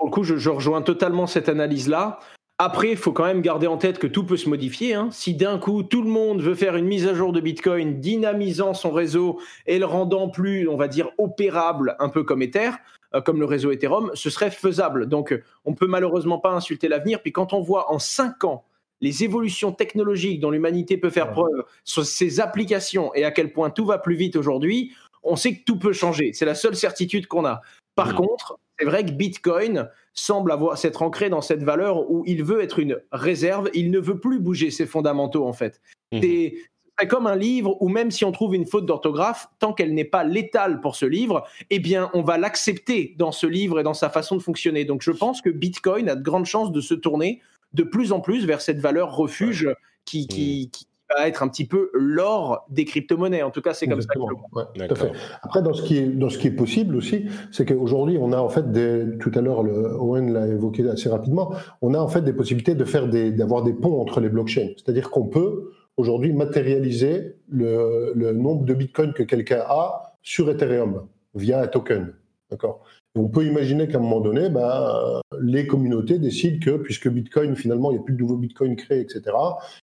Pour le coup, je, je rejoins totalement cette analyse-là. Après, il faut quand même garder en tête que tout peut se modifier. hein. Si d'un coup, tout le monde veut faire une mise à jour de Bitcoin, dynamisant son réseau et le rendant plus, on va dire, opérable, un peu comme Ether, euh, comme le réseau Ethereum, ce serait faisable. Donc, on peut malheureusement pas insulter l'avenir. Puis quand on voit en cinq ans les évolutions technologiques dont l'humanité peut faire preuve sur ses applications et à quel point tout va plus vite aujourd'hui, on sait que tout peut changer. C'est la seule certitude qu'on a. Par contre, c'est vrai que Bitcoin semble avoir s'être ancré dans cette valeur où il veut être une réserve, il ne veut plus bouger ses fondamentaux en fait. Mhm. C'est c'est comme un livre où même si on trouve une faute d'orthographe, tant qu'elle n'est pas létale pour ce livre, eh bien on va l'accepter dans ce livre et dans sa façon de fonctionner. Donc je pense que Bitcoin a de grandes chances de se tourner de plus en plus vers cette valeur refuge qui, qui, qui va être un petit peu l'or des crypto-monnaies. En tout cas, c'est comme ça que je le Exactement. Ouais, tout à fait. D'accord. Après, dans ce qui est, dans ce qui est possible aussi, c'est qu'aujourd'hui, on a en fait des, tout à l'heure, Owen l'a évoqué assez rapidement, on a en fait des possibilités de faire des, d'avoir des ponts entre les blockchains. C'est-à-dire qu'on peut aujourd'hui matérialiser le, le nombre de bitcoins que quelqu'un a sur Ethereum via un token. D'accord? On peut imaginer qu'à un moment donné, ben, euh, les communautés décident que, puisque Bitcoin, finalement, il n'y a plus de nouveaux Bitcoins créés, etc.,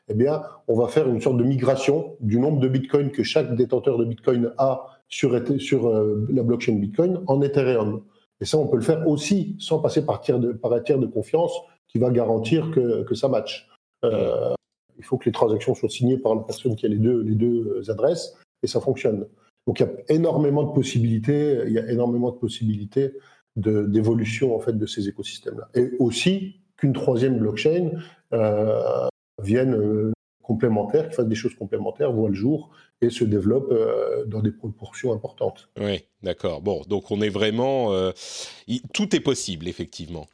eh bien, on va faire une sorte de migration du nombre de Bitcoin que chaque détenteur de Bitcoin a sur, euh, la blockchain Bitcoin en Ethereum. Et ça, on peut le faire aussi sans passer par, un tiers de confiance qui va garantir que, ça matche. Euh, il faut que les transactions soient signées par la personne qui a les deux, les deux adresses et ça fonctionne. Donc il y a énormément de possibilités, il y a énormément de possibilités d'évolution en fait de ces écosystèmes-là. Et aussi qu'une troisième blockchain euh, vienne euh, complémentaire, qui fasse des choses complémentaires, voit le jour et se développe euh, dans des proportions importantes. Oui, d'accord. Bon, donc on est vraiment... tout est possible, effectivement.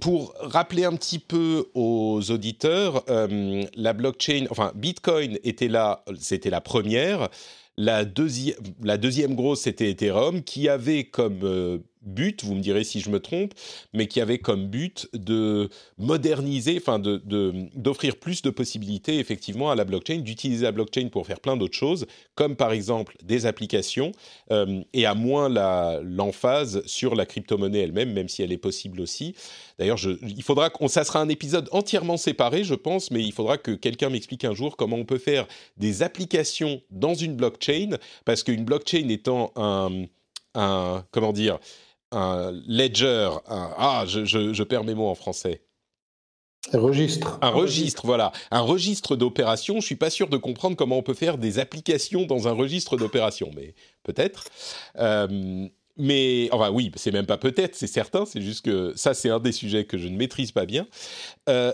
Pour rappeler un petit peu aux auditeurs, la blockchain, enfin Bitcoin était là, c'était la première. La, la deuxième grosse, c'était Ethereum, qui avait comme euh, but, vous me direz si je me trompe, mais qui avait comme but de moderniser, enfin de, de- d'offrir plus de possibilités effectivement à la blockchain, d'utiliser la blockchain pour faire plein d'autres choses, comme par exemple des applications, euh, et à moins l'emphase sur la crypto-monnaie elle-même, même si elle est possible aussi. D'ailleurs, il faudra qu'on, ça sera un épisode entièrement séparé, je pense, mais il faudra que quelqu'un m'explique un jour comment on peut faire des applications dans une blockchain, parce qu'une blockchain étant un comment dire, un ledger, un, ah, je, je, je perds mes mots en français. Un registre. Un registre, voilà. Un registre d'opérations. Je suis pas sûr de comprendre comment on peut faire des applications dans un registre d'opérations, mais peut-être. Euh, mais enfin oui, c'est même pas peut-être, c'est certain. C'est juste que ça, c'est un des sujets que je ne maîtrise pas bien. Euh,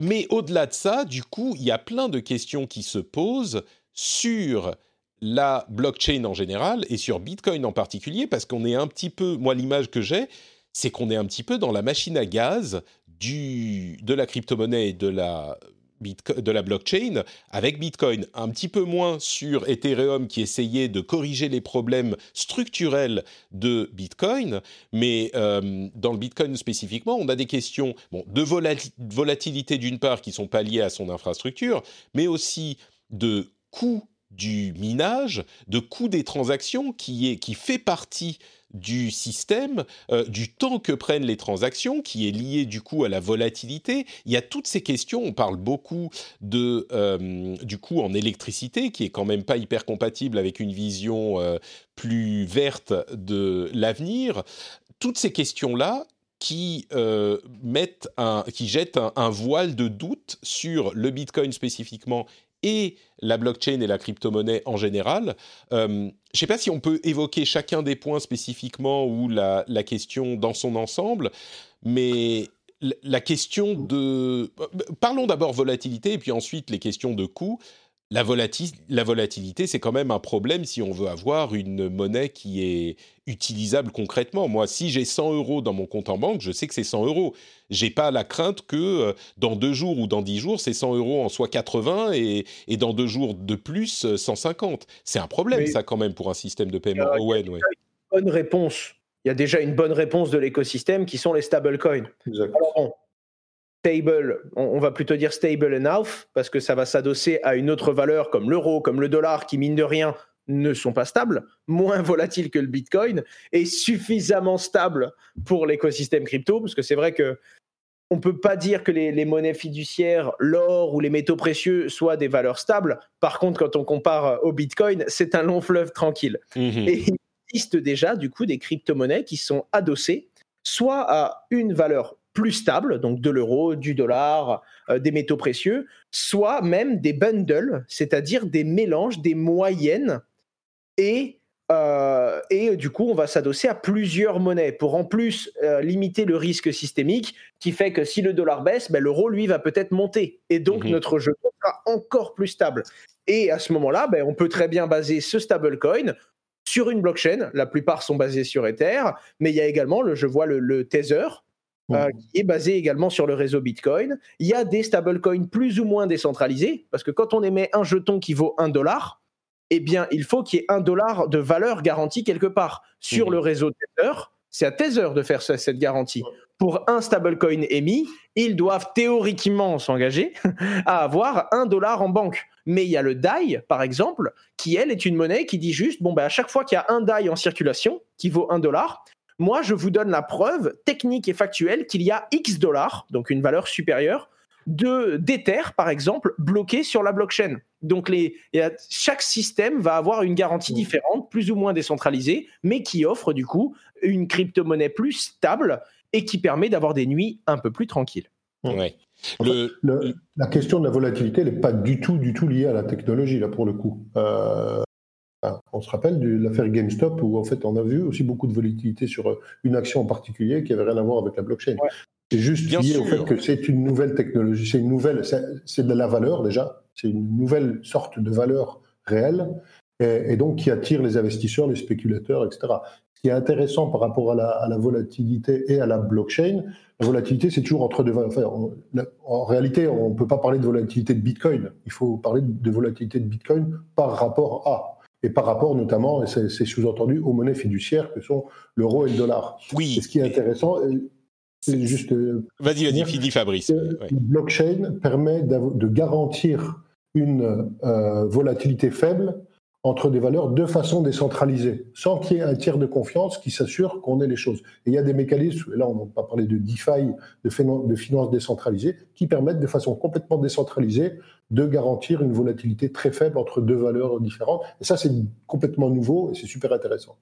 mais au-delà de ça, du coup, il y a plein de questions qui se posent sur la blockchain en général et sur Bitcoin en particulier, parce qu'on est un petit peu, moi l'image que j'ai, c'est qu'on est un petit peu dans la machine à gaz de la crypto-monnaie et de la blockchain avec Bitcoin, un petit peu moins sur Ethereum qui essayait de corriger les problèmes structurels de Bitcoin, mais euh, dans le Bitcoin spécifiquement, on a des questions de volatilité d'une part qui sont pas liées à son infrastructure, mais aussi de coût du minage, de coût des transactions qui, est, qui fait partie du système, euh, du temps que prennent les transactions, qui est lié du coup à la volatilité. Il y a toutes ces questions. On parle beaucoup de euh, du coût en électricité, qui est quand même pas hyper compatible avec une vision euh, plus verte de l'avenir. Toutes ces questions-là qui mettent un, qui jettent un, voile de doute sur le Bitcoin spécifiquement et la blockchain et la crypto-monnaie en général. Euh, je ne sais pas si on peut évoquer chacun des points spécifiquement ou la, question dans son ensemble, mais la question de... Parlons d'abord volatilité et puis ensuite les questions de coût la, volatilité, c'est quand même un problème si on veut avoir une monnaie qui est utilisable concrètement. Moi, si j'ai 100 euros dans mon compte en banque, je sais que c'est 100 euros. J'ai pas la crainte que euh, dans deux jours ou dans dix jours, ces 100 euros en soient 80 et, dans deux jours de plus, 150. C'est un problème, ça, quand même, pour un système de paiement. Il y a, une bonne réponse. Il y a déjà une bonne réponse de l'écosystème qui sont les stablecoins. Stable, on, va plutôt dire stable enough, parce que ça va s'adosser à une autre valeur comme l'euro, comme le dollar, qui mine de rien ne sont pas stables, moins volatiles que le Bitcoin, et suffisamment stables pour l'écosystème crypto, parce que c'est vrai que on peut pas dire que les, monnaies fiduciaires, l'or ou les métaux précieux soient des valeurs stables. Par contre, quand on compare au Bitcoin, c'est un long fleuve tranquille. Mhm. Et il existe déjà du coup des crypto-monnaies qui sont adossées soit à une valeur plus stable, donc de l'euro, du dollar, euh, des métaux précieux, soit même des bundles, c'est-à-dire des mélanges, des moyennes, et, euh, et du coup, on va s'adosser à plusieurs monnaies pour en plus euh, limiter le risque systémique qui fait que si le dollar baisse, ben, l'euro, lui, va peut-être monter, et donc mhm. notre jeu sera encore plus stable. Et à ce moment-là, ben, on peut très bien baser ce stablecoin sur une blockchain. La plupart sont basés sur Ether, mais il y a également, le, je vois le, le Tether, euh, qui est basé également sur le réseau Bitcoin. Il y a des stablecoins plus ou moins décentralisés, parce que quand on émet un jeton qui vaut un dollar, eh bien, il faut qu'il y ait un dollar de valeur garantie quelque part. Sur mhm. le réseau Tether, c'est à Tether de faire cette garantie. Pour un stablecoin émis, ils doivent théoriquement s'engager à avoir un dollar en banque. Mais il y a le DAI, par exemple, qui, elle, est une monnaie qui dit juste, bon, ben, à chaque fois qu'il y a un DAI en circulation, qui vaut un dollar, moi, je vous donne la preuve technique et factuelle qu'il y a X dollars, donc une valeur supérieure, de d'Ether, par exemple, bloqué sur la blockchain. Donc, les, chaque système va avoir une garantie mmh. différente, plus ou moins décentralisée, mais qui offre du coup une crypto-monnaie plus stable et qui permet d'avoir des nuits un peu plus tranquilles. Ouais. la question de la volatilité n'est pas du tout, du tout liée à la technologie, là, pour le coup. Euh, on se rappelle de l'affaire GameStop où en fait on a vu aussi beaucoup de volatilité sur euh, une action en particulier qui avait rien à voir avec la blockchain. C'est juste lié au fait que c'est une nouvelle technologie, c'est une nouvelle, c'est de la valeur déjà, c'est une nouvelle sorte de valeur réelle et, donc qui attire les investisseurs, les spéculateurs, etc. Ce qui est intéressant par rapport à la, volatilité et à la blockchain, la volatilité c'est toujours entre deux. Enfin, en réalité, on ne peut pas parler de volatilité de Bitcoin. Il faut parler de volatilité de Bitcoin par rapport à et par rapport notamment, et c'est sous-entendu, aux monnaies fiduciaires que sont l'euro et le dollar. Oui. Et ce qui est intéressant, euh, c'est juste. Euh, vas-y, vas-y, Fabrice. Le blockchain permet de garantir une euh, volatilité faible entre des valeurs de façon décentralisée, sans qu'il y ait un tiers de confiance qui s'assure qu'on ait les choses. Et il y a des mécanismes, là on n'a pas parlé de DeFi, de, de finances décentralisées, qui permettent de façon complètement décentralisée de garantir une volatilité très faible entre deux valeurs différentes. Et ça c'est complètement nouveau et c'est super intéressant.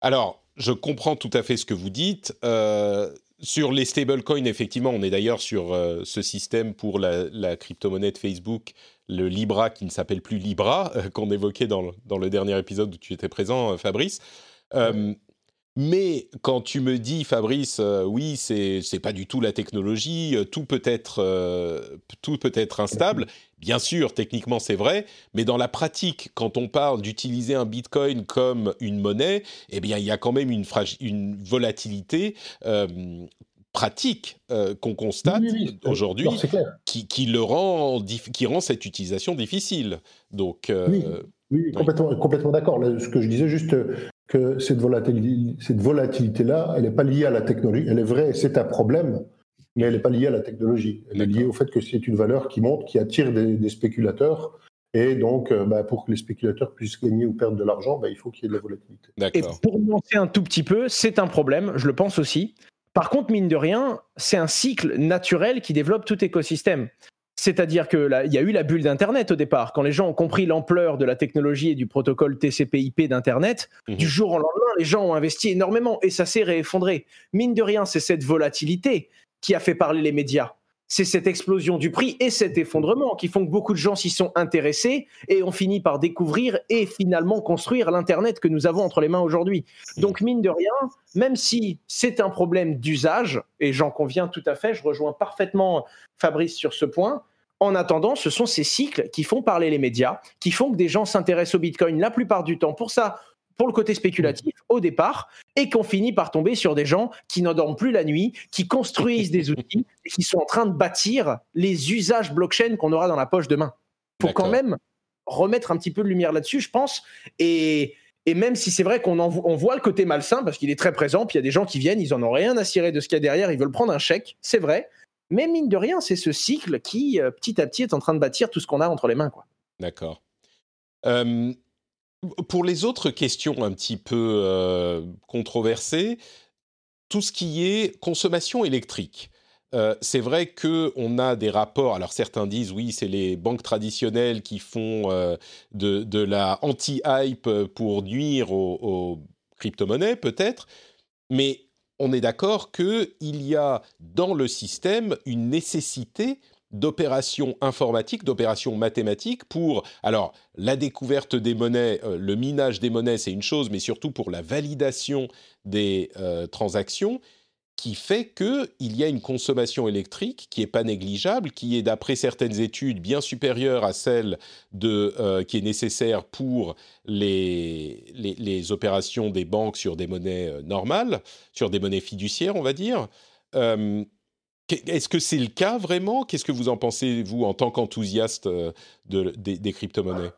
Alors, je comprends tout à fait ce que vous dites. Euh, sur les stablecoins, effectivement, on est d'ailleurs sur euh, ce système pour la, crypto-monnaie de Facebook le Libra qui ne s'appelle plus Libra, euh, qu'on évoquait dans le, dans le, dernier épisode où tu étais présent, euh, Fabrice. Mais quand tu me dis, Fabrice, euh, oui, c'est c'est pas du tout la technologie, euh, tout peut être euh, tout peut être instable. Bien sûr, techniquement c'est vrai, mais dans la pratique, quand on parle d'utiliser un Bitcoin comme une monnaie, eh bien il y a quand même une, une volatilité pratique qu'on constate aujourd'hui qui, qui, le rend qui rend cette utilisation difficile. Donc oui, complètement, complètement d'accord. Ce que je disais juste que cette volatilité, cette volatilité-là, elle n'est pas liée à la technologie. Elle est vraie, c'est un problème, mais elle n'est pas liée à la technologie. Elle est liée au fait que c'est une valeur qui monte, qui attire des, spéculateurs. Et donc, euh, bah, pour que les spéculateurs puissent gagner ou perdre de l'argent, bah, il faut qu'il y ait de la volatilité. Et pour nuancer un tout petit peu, c'est un problème, je le pense aussi. Par contre, mine de rien, c'est un cycle naturel qui développe tout écosystème. C'est-à-dire qu'il y a eu la bulle d'Internet au départ. Quand les gens ont compris l'ampleur de la technologie et du protocole TCP/IP d'Internet, mhm. du jour au lendemain, les gens ont investi énormément et ça s'est réeffondré. Mine de rien, c'est cette volatilité qui a fait parler les médias. C'est cette explosion du prix et cet effondrement qui font que beaucoup de gens s'y sont intéressés et ont fini par découvrir et finalement construire l'Internet que nous avons entre les mains aujourd'hui. Donc, mine de rien, même si c'est un problème d'usage, et j'en conviens tout à fait, je rejoins parfaitement Fabrice sur ce point, en attendant, ce sont ces cycles qui font parler les médias, qui font que des gens s'intéressent au Bitcoin la plupart du temps pour ça, pour le côté spéculatif au départ, et qu'on finit par tomber sur des gens qui n'endorment plus la nuit, qui construisent des outils et qui sont en train de bâtir les usages blockchain qu'on aura dans la poche demain. Pour quand même remettre un petit peu de lumière là-dessus, je pense. Et, même si c'est vrai qu'on on voit le côté malsain, parce qu'il est très présent, puis il y a des gens qui viennent, ils en ont rien à cirer de ce qu'il y a derrière, ils veulent prendre un chèque, c'est vrai. Mais mine de rien, c'est ce cycle qui, euh, petit à petit, est en train de bâtir tout ce qu'on a entre les mains. D'accord. pour les autres questions un petit peu euh, controversées, tout ce qui est consommation électrique. Euh, c'est vrai que on a des rapports. Alors certains disent oui, c'est les banques traditionnelles qui font de, la anti-hype pour nuire aux, aux crypto-monnaies, peut-être. Mais on est d'accord qu'il y a dans le système une nécessité d'opérations informatiques, d'opérations mathématiques pour, alors, la découverte des monnaies, euh, le minage des monnaies, c'est une chose, mais surtout pour la validation des euh, transactions, qui fait qu'il y a une consommation électrique qui n'est pas négligeable, qui est d'après certaines études bien supérieure à celle de, euh, qui est nécessaire pour les, les, opérations des banques sur des monnaies euh, normales, sur des monnaies fiduciaires, on va dire. Euh, est-ce que c'est le cas vraiment? Qu'est-ce que vous en pensez, vous, en tant qu'enthousiaste de, des, des crypto-monnaies?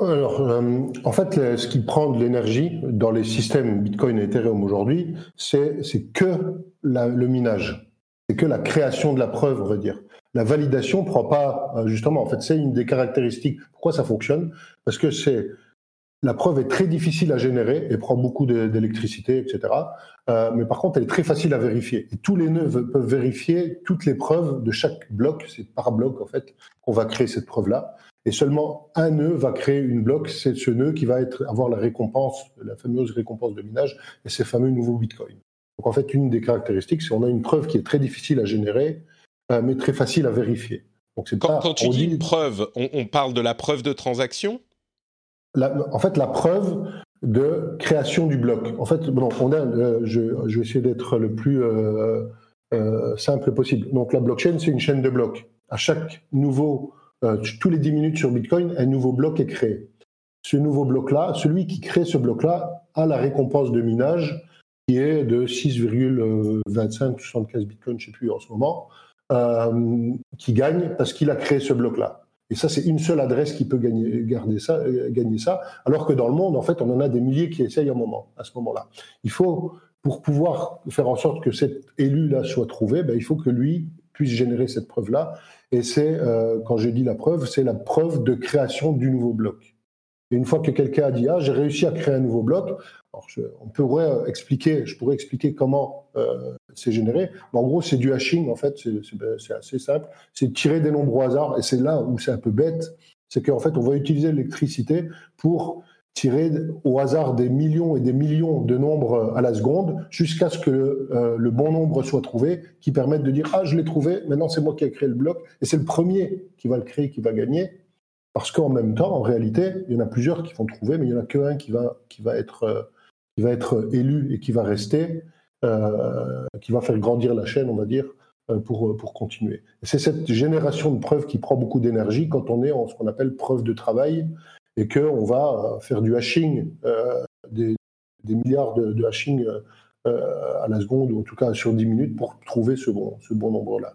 Alors, euh, en fait, ce qui prend de l'énergie dans les systèmes Bitcoin et Ethereum aujourd'hui, c'est que le minage, c'est que la création de la preuve, on va dire. La validation prend pas, euh, justement, en fait, c'est une des caractéristiques. Pourquoi ça fonctionne? Parce que c'est la preuve est très difficile à générer et prend beaucoup d'électricité, etc. Euh, mais par contre, elle est très facile à vérifier. Et tous les nœuds peuvent vérifier toutes les preuves de chaque bloc. C'est par bloc, en fait, qu'on va créer cette preuve-là et seulement un nœud va créer une bloc. C'est ce nœud qui va être, avoir la récompense, la fameuse récompense de minage et ces fameux nouveaux bitcoins. Donc en fait, une des caractéristiques, c'est qu'on a une preuve qui est très difficile à générer, euh, mais très facile à vérifier. Donc quand, pas, quand tu dis une preuve, on, parle de la preuve de transaction? En fait, la preuve de création du bloc. En fait, bon, on a, euh, je, je, vais essayer d'être le plus euh, simple possible. Donc la blockchain, c'est une chaîne de blocs. À chaque nouveau euh, tous les 10 minutes sur Bitcoin, un nouveau bloc est créé. Ce nouveau bloc-là, celui qui crée ce bloc-là a la récompense de minage qui est de 6,25-75 Bitcoin, je ne sais plus en ce moment, euh, qui gagne parce qu'il a créé ce bloc-là. Et ça, c'est une seule adresse qui peut gagner, garder ça, euh, gagner ça, alors que dans le monde, en fait, on en a des milliers qui essayent un moment, à ce moment-là. Il faut, pour pouvoir faire en sorte que cet élu-là soit trouvé, ben, il faut que lui puisse générer cette preuve-là. Et c'est, euh, quand j'ai dit la preuve, c'est la preuve de création du nouveau bloc. Une fois que quelqu'un a dit ah j'ai réussi à créer un nouveau bloc, alors on pourrait expliquer, je pourrais expliquer comment euh, c'est généré. Mais en gros, c'est du hashing en fait, c'est assez simple. C'est tirer des nombres au hasard et c'est là où c'est un peu bête, c'est qu'en fait on va utiliser l'électricité pour tirer au hasard des millions et des millions de nombres à la seconde jusqu'à ce que euh, le bon nombre soit trouvé qui permette de dire ah je l'ai trouvé maintenant c'est moi qui ai créé le bloc et c'est le premier qui va le créer qui va gagner parce qu'en même temps en réalité il y en a plusieurs qui vont trouver mais il y en a qu'un qui va qui va être euh, qui va être élu et qui va rester, qui va faire grandir la chaîne, on va dire, pour, pour continuer. C'est cette génération de preuves qui prend beaucoup d'énergie quand on est en ce qu'on appelle preuve de travail et qu'on va faire du hashing, des, des, milliards de, de hashing à la seconde, ou en tout cas sur 10 minutes, pour trouver ce bon, ce bon nombre-là.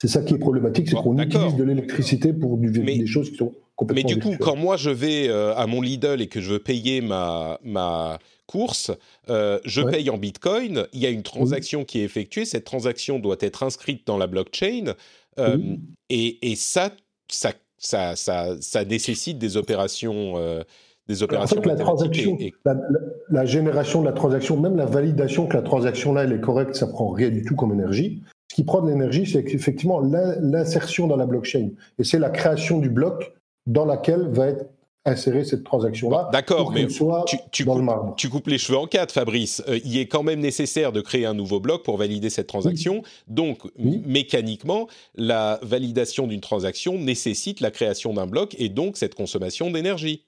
C'est ça qui est problématique, c'est qu'on utilise de l'électricité pour des choses qui sont complètement. Mais du coup, quand moi je vais euh, à mon Lidl et que je veux payer ma, ma course, euh, je paye en Bitcoin. Il y a une transaction qui est effectuée. Cette transaction doit être inscrite dans la blockchain. Euh, et, et ça, ça, ça, ça, ça, nécessite des opérations. des opérations en fait, la, transaction, la, la, génération de la transaction, même la validation que la transaction là elle est correcte, ça prend rien du tout comme énergie. Ce qui prend de l'énergie, c'est effectivement l'insertion dans la blockchain. Et c'est la création du bloc dans laquelle va être insérée cette transaction-là. D'accord, mais tu, tu, coupes, tu, coupes les cheveux en quatre, Fabrice. Euh, il est quand même nécessaire de créer un nouveau bloc pour valider cette transaction. Donc, mécaniquement, la validation d'une transaction nécessite la création d'un bloc et donc cette consommation d'énergie.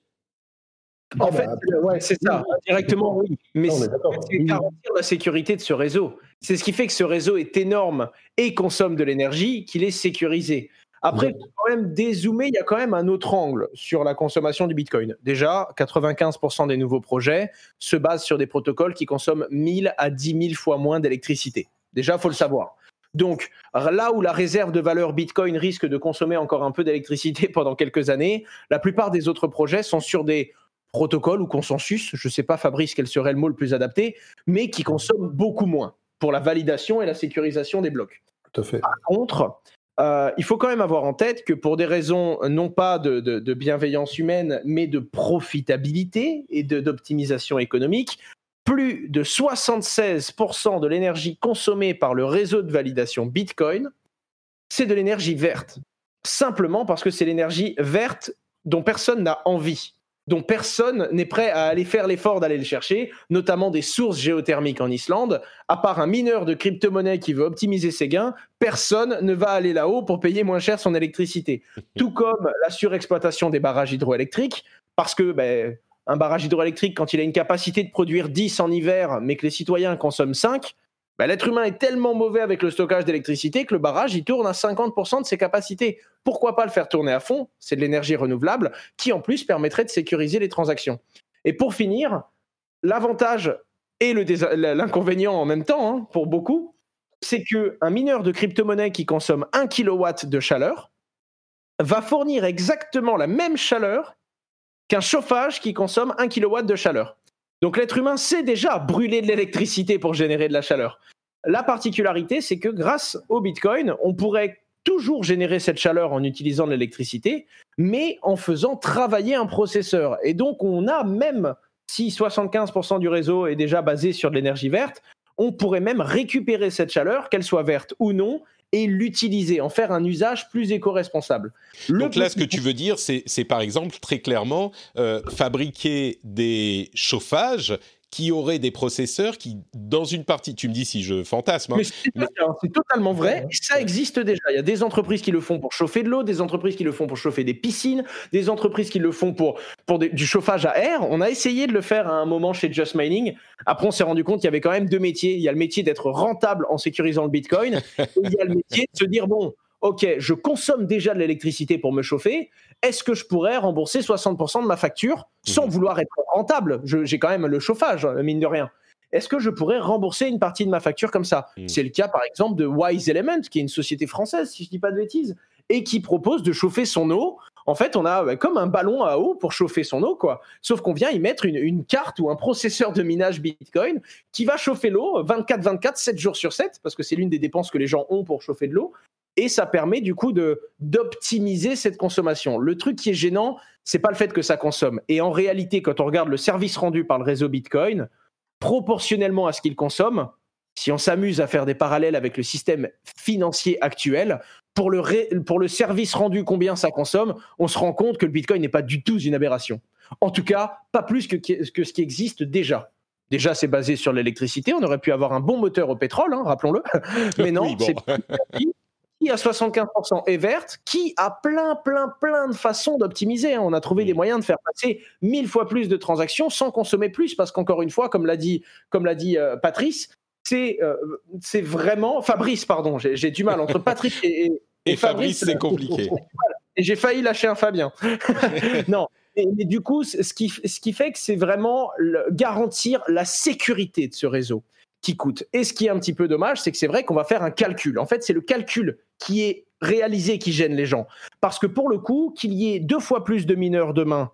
En ah fait, bah, ouais, c'est ça, directement oui. Mais c'est garantir la sécurité de ce réseau. C'est ce qui fait que ce réseau est énorme et consomme de l'énergie qu'il est sécurisé. Après, quand même dézoomer, il y a quand même un autre angle sur la consommation du Bitcoin. Déjà, 95% des nouveaux projets se basent sur des protocoles qui consomment 1000 à 10 000 fois moins d'électricité. Déjà, il faut le savoir. Donc, là où la réserve de valeur Bitcoin risque de consommer encore un peu d'électricité pendant quelques années, la plupart des autres projets sont sur des protocole ou consensus, je ne sais pas Fabrice quel serait le mot le plus adapté, mais qui consomme beaucoup moins pour la validation et la sécurisation des blocs. Tout à fait. Par contre, euh, il faut quand même avoir en tête que pour des raisons non pas de, bienveillance humaine, mais de profitabilité et d'optimisation économique, plus de 76% de l'énergie consommée par le réseau de validation Bitcoin, c'est de l'énergie verte. Simplement parce que c'est l'énergie verte dont personne n'a envie dont personne n'est prêt à aller faire l'effort d'aller le chercher, notamment des sources géothermiques en Islande. À part un mineur de crypto-monnaie qui veut optimiser ses gains, personne ne va aller là-haut pour payer moins cher son électricité. Tout comme la surexploitation des barrages hydroélectriques, parce que ben, un barrage hydroélectrique, quand il a une capacité de produire 10 en hiver, mais que les citoyens consomment 5, bah, l'être humain est tellement mauvais avec le stockage d'électricité que le barrage, il tourne à 50% de ses capacités. Pourquoi pas le faire tourner à fond? C'est de l'énergie renouvelable qui, en plus, permettrait de sécuriser les transactions. Et pour finir, l'avantage et l'inconvénient en même temps, hein, pour beaucoup, c'est qu'un mineur de crypto-monnaie qui consomme 1 kW de chaleur va fournir exactement la même chaleur qu'un chauffage qui consomme 1 kW de chaleur. Donc l'être humain sait déjà brûler de l'électricité pour générer de la chaleur. La particularité, c'est que grâce au Bitcoin, on pourrait toujours générer cette chaleur en utilisant de l'électricité, mais en faisant travailler un processeur. Et donc on a même, si 75% du réseau est déjà basé sur de l'énergie verte, on pourrait même récupérer cette chaleur, qu'elle soit verte ou non, et l'utiliser, en faire un usage plus éco-responsable. Donc là, ce que tu veux dire, c'est par exemple très clairement euh, fabriquer des chauffages qui auraient des processeurs qui, dans une partie, tu me dis si je fantasme. Hein, c'est totalement vrai, ça existe déjà. Il y a des entreprises qui le font pour chauffer de l'eau, des entreprises qui le font pour chauffer des piscines, des entreprises qui le font pour, pour du chauffage à air. On a essayé de le faire à un moment chez Just Mining. Après, on s'est rendu compte qu'il y avait quand même deux métiers. Il y a le métier d'être rentable en sécurisant le Bitcoin, et il y a le métier de se dire, bon, OK, je consomme déjà de l'électricité pour me chauffer, est-ce que je pourrais rembourser 60% de ma facture sans mmh. vouloir être rentable? J'ai quand même le chauffage, mine de rien. Est-ce que je pourrais rembourser une partie de ma facture comme ça? Mmh. C'est le cas, par exemple, de Wise Element, qui est une société française, si je ne dis pas de bêtises, et qui propose de chauffer son eau. En fait, on a comme un ballon à eau pour chauffer son eau, quoi. Sauf qu'on vient y mettre une, carte ou un processeur de minage Bitcoin qui va chauffer l'eau 24-24, 7 jours sur 7, parce que c'est l'une des dépenses que les gens ont pour chauffer de l'eau et ça permet du coup d'optimiser cette consommation. Le truc qui est gênant, c'est pas le fait que ça consomme. Et en réalité, quand on regarde le service rendu par le réseau Bitcoin, proportionnellement à ce qu'il consomme, si on s'amuse à faire des parallèles avec le système financier actuel, pour le, pour le service rendu combien ça consomme, on se rend compte que le Bitcoin n'est pas du tout une aberration. En tout cas, pas plus que, que ce qui existe déjà. Déjà, c'est basé sur l'électricité. On aurait pu avoir un bon moteur au pétrole, hein, rappelons-le. Mais non, c'est qui à 75% est verte, qui a plein, plein, plein de façons d'optimiser. Hein. On a trouvé des moyens de faire passer mille fois plus de transactions sans consommer plus, parce qu'encore une fois, comme l'a dit, comme l'a dit euh, Patrice, c'est euh, c'est vraiment Fabrice, pardon, j'ai du mal entre Patrice et, et, Fabrice, c'est compliqué. Et j'ai failli lâcher un Fabien. non, mais, du coup, ce qui, ce qui fait que c'est vraiment garantir la sécurité de ce réseau qui coûte. Et ce qui est un petit peu dommage, c'est que c'est vrai qu'on va faire un calcul. En fait, c'est le calcul qui est réalisé qui gêne les gens. Parce que pour le coup, qu'il y ait deux fois plus de mineurs demain,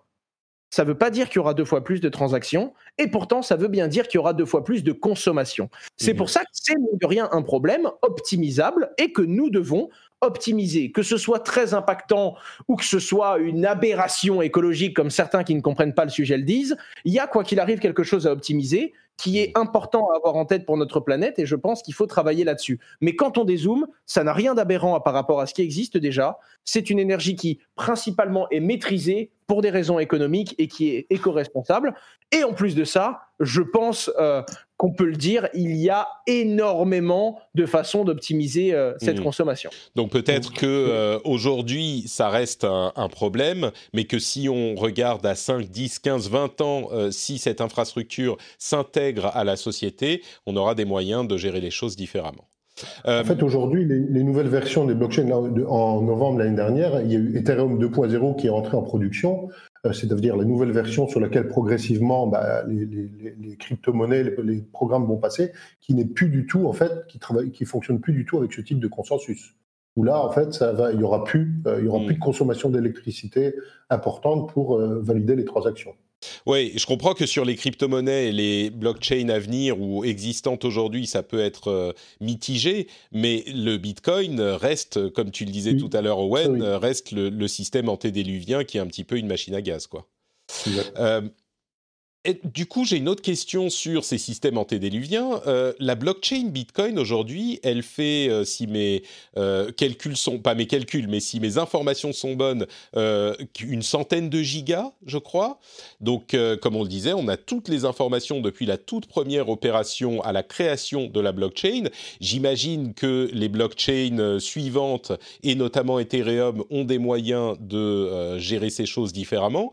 ça ne veut pas dire qu'il y aura deux fois plus de transactions, et pourtant ça veut bien dire qu'il y aura deux fois plus de consommation. C'est mmh. pour ça que c'est de rien un problème optimisable et que nous devons optimiser, que ce soit très impactant ou que ce soit une aberration écologique comme certains qui ne comprennent pas le sujet le disent, il y a quoi qu'il arrive quelque chose à optimiser qui est important à avoir en tête pour notre planète et je pense qu'il faut travailler là-dessus. Mais quand on dézoome, ça n'a rien d'aberrant par rapport à ce qui existe déjà. C'est une énergie qui principalement est maîtrisée pour des raisons économiques et qui est éco-responsable. Et en plus de ça, je pense euh, qu'on peut le dire, il y a énormément de façons d'optimiser euh, cette mmh. consommation. Donc peut-être que euh, aujourd'hui ça reste un, un, problème, mais que si on regarde à 5, 10, 15, 20 ans, si cette infrastructure s'intègre à la société, on aura des moyens de gérer les choses différemment. En fait, aujourd'hui, les, nouvelles versions des blockchains, en novembre l'année dernière, il y a eu Ethereum 2.0 qui est entré en production. Euh, c'est-à-dire la nouvelle version sur laquelle progressivement bah, les, crypto-monnaies, les, programmes vont passer, qui n'est plus du tout, en fait, qui travaille, qui fonctionne plus du tout avec ce type de consensus. Où là, en fait, ça va, il y aura plus, euh, il y aura plus de mm. consommation d'électricité importante pour euh, valider les transactions. Oui, je comprends que sur les crypto-monnaies et les blockchains à venir ou existantes aujourd'hui, ça peut être euh, mitigé, mais le Bitcoin reste, comme tu le disais tout à l'heure, Owen, reste le, système antédéluvien qui est un petit peu une machine à gaz, quoi du coup, j'ai une autre question sur ces systèmes antédéluviens. Euh, la blockchain Bitcoin aujourd'hui, elle fait, euh, si mes euh, calculs sont pas mes calculs, mais si mes informations sont bonnes, une centaine de gigas, je crois. Donc, comme on le disait, on a toutes les informations depuis la toute première opération à la création de la blockchain. J'imagine que les blockchains suivantes et notamment Ethereum ont des moyens de gérer ces choses différemment.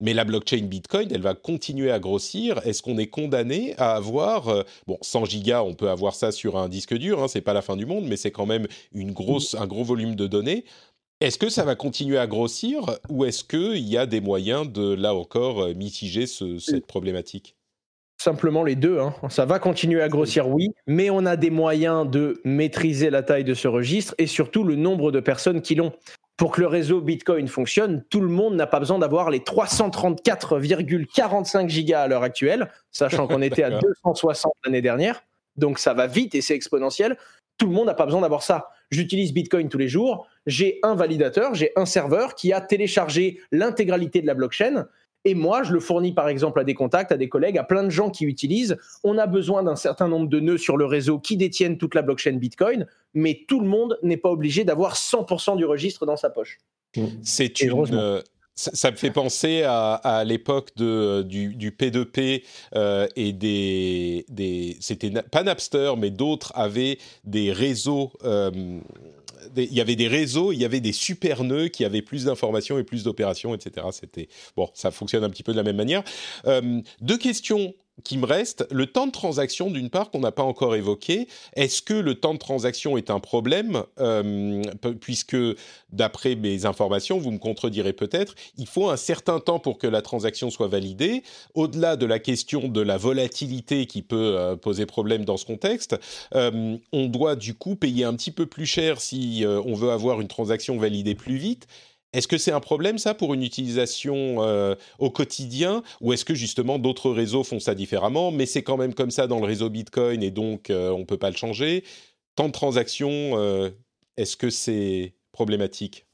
Mais la blockchain Bitcoin, elle va continuer à grossir. Est-ce qu'on est condamné à avoir, euh, bon, 100 gigas, on peut avoir ça sur un disque dur, hein, c'est pas la fin du monde, mais c'est quand même une grosse, un gros volume de données. Est-ce que ça va continuer à grossir ou est-ce qu'il y a des moyens de, là encore, euh, mitiger cette problématique? Simplement les deux. Hein. Ça va continuer à grossir, oui, mais on a des moyens de maîtriser la taille de ce registre et surtout le nombre de personnes qui l'ont pour que le réseau Bitcoin fonctionne, tout le monde n'a pas besoin d'avoir les 334,45 gigas à l'heure actuelle, sachant qu'on était à 260 l'année dernière. Donc ça va vite et c'est exponentiel. Tout le monde n'a pas besoin d'avoir ça. J'utilise Bitcoin tous les jours. J'ai un validateur, j'ai un serveur qui a téléchargé l'intégralité de la blockchain et moi, je le fournis par exemple à des contacts, à des collègues, à plein de gens qui utilisent. On a besoin d'un certain nombre de nœuds sur le réseau qui détiennent toute la blockchain Bitcoin, mais tout le monde n'est pas obligé d'avoir 100% du registre dans sa poche. C'est une, euh, ça, me fait penser à, l'époque de, du, P2P euh, et des, des c'était pas Napster, mais d'autres avaient des réseaux euh, il y avait des réseaux, il y avait des super nœuds qui avaient plus d'informations et plus d'opérations, etc. C'était bon, ça fonctionne un petit peu de la même manière. Euh, deux questions qui me restent. Le temps de transaction, d'une part, qu'on n'a pas encore évoqué. Est-ce que le temps de transaction est un problème euh, Puisque, d'après mes informations, vous me contredirez peut-être, il faut un certain temps pour que la transaction soit validée. Au-delà de la question de la volatilité qui peut euh, poser problème dans ce contexte, euh, on doit du coup payer un petit peu plus cher si on veut avoir une transaction validée plus vite. Est-ce que c'est un problème ça pour une utilisation euh, au quotidien ou est-ce que justement d'autres réseaux font ça différemment mais c'est quand même comme ça dans le réseau Bitcoin et donc euh, on ne peut pas le changer Tant de transactions, euh, est-ce que c'est problématique?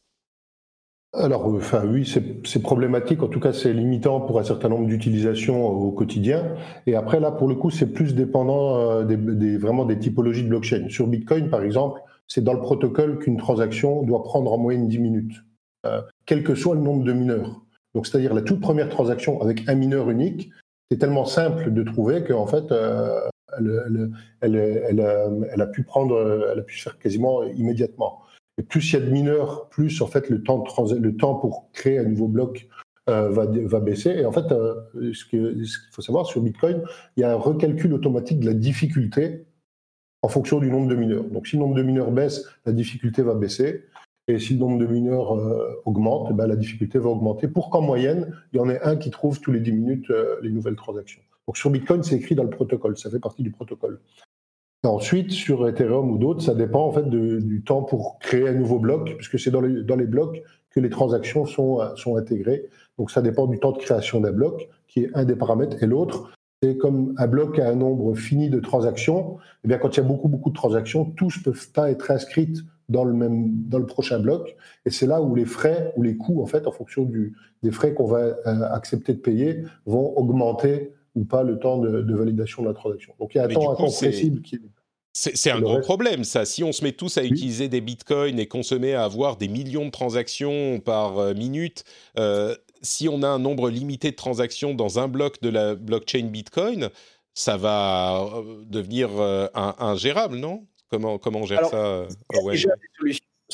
Alors, oui, c'est problématique. En tout cas, c'est limitant pour un certain nombre d'utilisations au quotidien. Et après, là, pour le coup, c'est plus dépendant vraiment des typologies de blockchain. Sur Bitcoin, par exemple, c'est dans le protocole qu'une transaction doit prendre en moyenne 10 minutes. Euh, quel que soit le nombre de mineurs. Donc, c'est-à-dire la toute première transaction avec un mineur unique, c'est tellement simple de trouver qu'en fait, euh, elle, a pu prendre, elle a pu se faire quasiment immédiatement. Et plus il y a de mineurs, plus en fait le temps, le temps pour créer un nouveau bloc euh, va, va, baisser. Et en fait, ce qu'il faut savoir sur Bitcoin, il y a un recalcul automatique de la difficulté en fonction du nombre de mineurs. Donc si le nombre de mineurs baisse, la difficulté va baisser. Et si le nombre de mineurs euh, augmente, eh ben, la difficulté va augmenter pour qu'en moyenne, il y en ait un qui trouve tous les 10 minutes les nouvelles transactions. Donc sur Bitcoin, c'est écrit dans le protocole, ça fait partie du protocole. ensuite, sur Ethereum ou d'autres, ça dépend en fait du temps pour créer un nouveau bloc, puisque c'est dans les, dans les blocs que les transactions sont, sont intégrées. Donc ça dépend du temps de création d'un bloc, qui est un des paramètres, et l'autre, c'est comme un bloc a un nombre fini de transactions. Eh bien, quand il y a beaucoup, beaucoup de transactions, tous ne peuvent pas être inscrites dans le même, dans le prochain bloc. Et c'est là où les frais ou les coûts, en fait, en fonction du, des frais qu'on va euh, accepter de payer, vont augmenter ou pas le temps de, validation de la transaction. Donc il y a un temps incompressible qui c'est un gros problème, ça. Si on se met tous à utiliser des bitcoins et qu'on se met à avoir des millions de transactions par euh, minute, euh, si on a un nombre limité de transactions dans un bloc de la blockchain bitcoin, ça va euh, devenir ingérable, non? Comment, comment on gère ça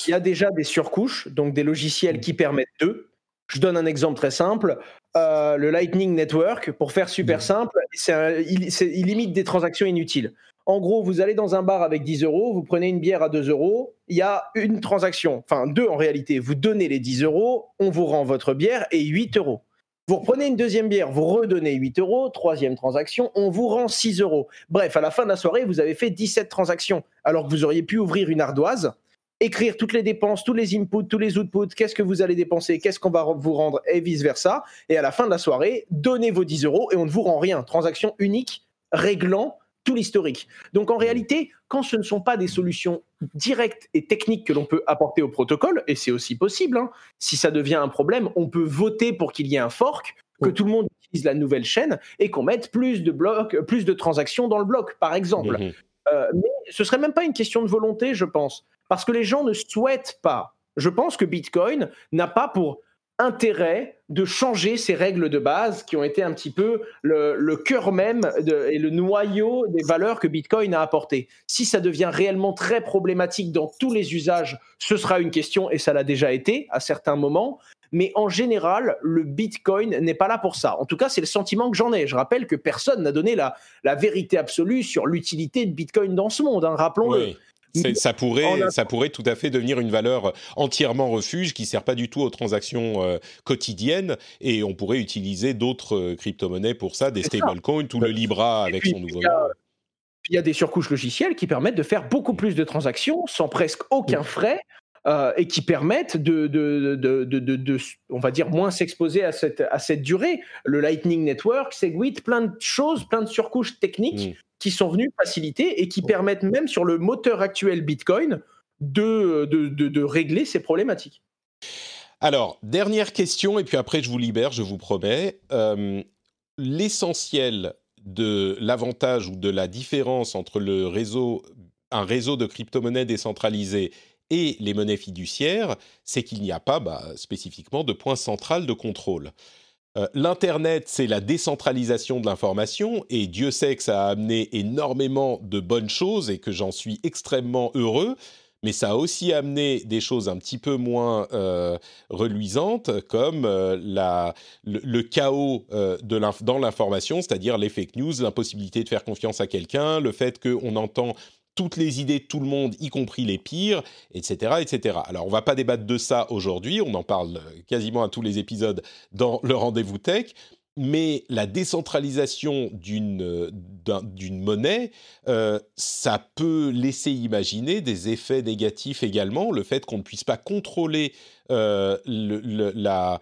il y a déjà des surcouches, donc des logiciels qui permettent d'eux. Je donne un exemple très simple. Euh, le Lightning Network, pour faire super simple, il, limite des transactions inutiles. En gros, vous allez dans un bar avec 10 euros, vous prenez une bière à 2 euros, il y a une transaction, enfin deux en réalité. Vous donnez les 10 euros, on vous rend votre bière et 8 euros. Vous reprenez une deuxième bière, vous redonnez 8 euros, troisième transaction, on vous rend 6 euros. Bref, à la fin de la soirée, vous avez fait 17 transactions, alors que vous auriez pu ouvrir une ardoise écrire toutes les dépenses, tous les inputs, tous les outputs, qu'est-ce que vous allez dépenser, qu'est-ce qu'on va vous rendre et vice-versa. Et à la fin de la soirée, donnez vos 10 euros et on ne vous rend rien. Transaction unique, réglant tout l'historique. Donc en réalité, quand ce ne sont pas des solutions directes et techniques que l'on peut apporter au protocole, et c'est aussi possible, hein, si ça devient un problème, on peut voter pour qu'il y ait un fork, que tout le monde utilise la nouvelle chaîne et qu'on mette plus de blocs, plus de transactions dans le bloc, par exemple. Mmh euh, mais ce serait même pas une question de volonté, je pense parce que les gens ne souhaitent pas. Je pense que Bitcoin n'a pas pour intérêt de changer ces règles de base qui ont été un petit peu le, cœur même et le noyau des valeurs que Bitcoin a apportées. Si ça devient réellement très problématique dans tous les usages, ce sera une question et ça l'a déjà été à certains moments. Mais en général, le Bitcoin n'est pas là pour ça. En tout cas, c'est le sentiment que j'en ai. Je rappelle que personne n'a donné la, vérité absolue sur l'utilité de Bitcoin dans ce monde. Hein, rappelons-le. Ça pourrait, ça pourrait tout à fait devenir une valeur entièrement refuge qui sert pas du tout aux transactions euh, quotidiennes et on pourrait utiliser d'autres euh, crypto-monnaies pour ça, des stablecoins, tout le Libra avec son nouveau nom. Il y a des surcouches logicielles qui permettent de faire beaucoup plus de transactions sans presque aucun frais euh, et qui permettent de, de, de, de, on va dire, moins s'exposer à cette, à cette durée. Le Lightning Network, Segwit, plein de choses, plein de surcouches techniques mm. Qui sont venues faciliter et qui permettent même sur le moteur actuel Bitcoin de, de, régler ces problématiques. Alors, dernière question, et puis après je vous libère, je vous promets. Euh, l'essentiel de l'avantage ou de la différence entre le réseau, un réseau de crypto-monnaies décentralisé et les monnaies fiduciaires, c'est qu'il n'y a pas bah, spécifiquement de point central de contrôle. Euh, L'Internet, c'est la décentralisation de l'information, et Dieu sait que ça a amené énormément de bonnes choses et que j'en suis extrêmement heureux, mais ça a aussi amené des choses un petit peu moins euh, reluisantes, comme euh, le, chaos dans l'information, c'est-à-dire les fake news, l'impossibilité de faire confiance à quelqu'un, le fait qu'on entend toutes les idées de tout le monde, y compris les pires, etc., etc. Alors, on va pas débattre de ça aujourd'hui, on en parle quasiment à tous les épisodes dans le rendez-vous tech, mais la décentralisation d'une d'une monnaie, euh, ça peut laisser imaginer des effets négatifs également. Le fait qu'on ne puisse pas contrôler euh, le, la,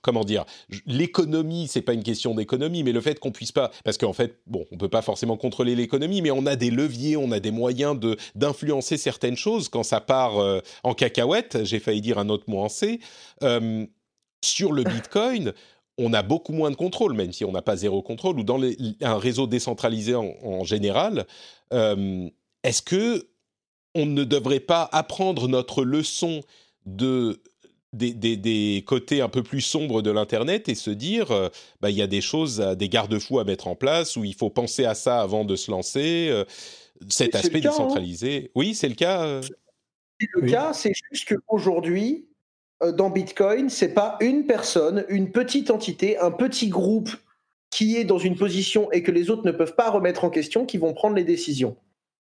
comment dire, l'économie, c'est pas une question d'économie, mais le fait qu'on puisse pas, parce qu'en fait, bon, on peut pas forcément contrôler l'économie, mais on a des leviers, on a des moyens de d'influencer certaines choses quand ça part euh, en cacahuète. J'ai failli dire un autre mot en C. Euh, sur le Bitcoin, on a beaucoup moins de contrôle, même si on n'a pas zéro contrôle, ou dans un réseau décentralisé en, général. Euh, est-ce que on ne devrait pas apprendre notre leçon de des, côtés un peu plus sombres de l'Internet et se dire, euh, bah, il y a des choses, des garde-fous à mettre en place, où il faut penser à ça avant de se lancer. Euh, cet aspect hein. décentralisé. Oui, c'est le cas. Euh. C'est le cas, c'est juste qu'aujourd'hui, euh, dans Bitcoin, c'est pas une personne, une petite entité, un petit groupe qui est dans une position et que les autres ne peuvent pas remettre en question qui vont prendre les décisions.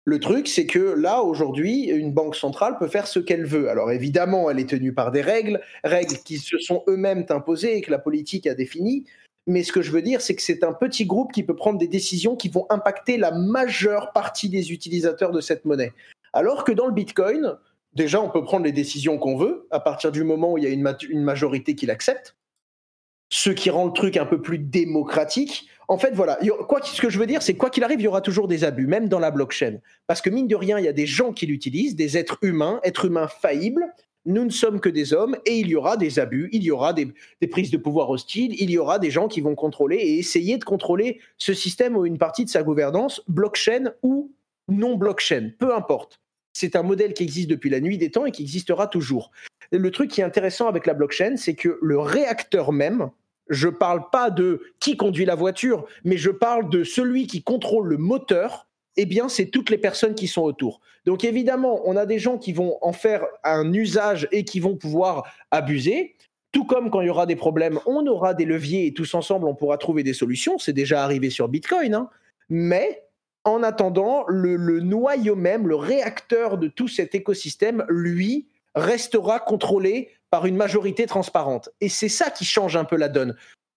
Le truc, c'est que là, aujourd'hui, une banque centrale peut faire ce qu'elle veut. Alors évidemment, elle est tenue par des règles, règles qui se sont eux-mêmes imposées et que la politique a définies. Mais ce que je veux dire, c'est que c'est un petit groupe qui peut prendre des décisions qui vont impacter la majeure partie des utilisateurs de cette monnaie. Alors que dans le Bitcoin, déjà, on peut prendre les décisions qu'on veut à partir du moment où il y a une, majorité qui l'accepte. Ce qui rend le truc un peu plus démocratique. En fait, voilà. Ce que je veux dire, c'est quoi qu'il arrive, il y aura toujours des abus, même dans la blockchain. Parce que mine de rien, il y a des gens qui l'utilisent, des êtres humains, êtres humains faillibles. Nous ne sommes que des hommes et il y aura des abus, il y aura des, des prises de pouvoir hostiles, il y aura des gens qui vont contrôler et essayer de contrôler ce système ou une partie de sa gouvernance, blockchain ou non blockchain, peu importe c'est un modèle qui existe depuis la nuit des temps et qui existera toujours. le truc qui est intéressant avec la blockchain, c'est que le réacteur même, je ne parle pas de qui conduit la voiture, mais je parle de celui qui contrôle le moteur, eh bien, c'est toutes les personnes qui sont autour. Donc, évidemment, on a des gens qui vont en faire un usage et qui vont pouvoir abuser. Tout comme quand il y aura des problèmes, on aura des leviers et tous ensemble, on pourra trouver des solutions. C'est déjà arrivé sur Bitcoin. Hein. Mais en attendant, le, noyau même, le réacteur de tout cet écosystème, lui, restera contrôlé par une majorité transparente. Et c'est ça qui change un peu la donne.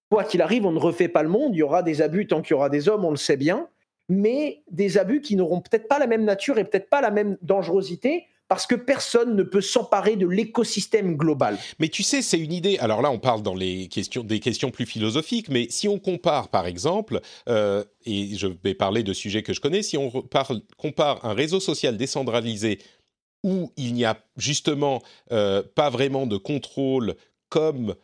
Quoi qu'il arrive, on ne refait pas le monde, il y aura des abus tant qu'il y aura des hommes, on le sait bien, mais des abus qui n'auront peut-être pas la même nature et peut-être pas la même dangerosité, parce que personne ne peut s'emparer de l'écosystème global. Mais tu sais, c'est une idée. Alors là, on parle dans les questions, des questions plus philosophiques, mais si on compare, par exemple, euh, et je vais parler de sujets que je connais, si on compare un réseau social décentralisé où il n'y a justement euh, pas vraiment de contrôle comme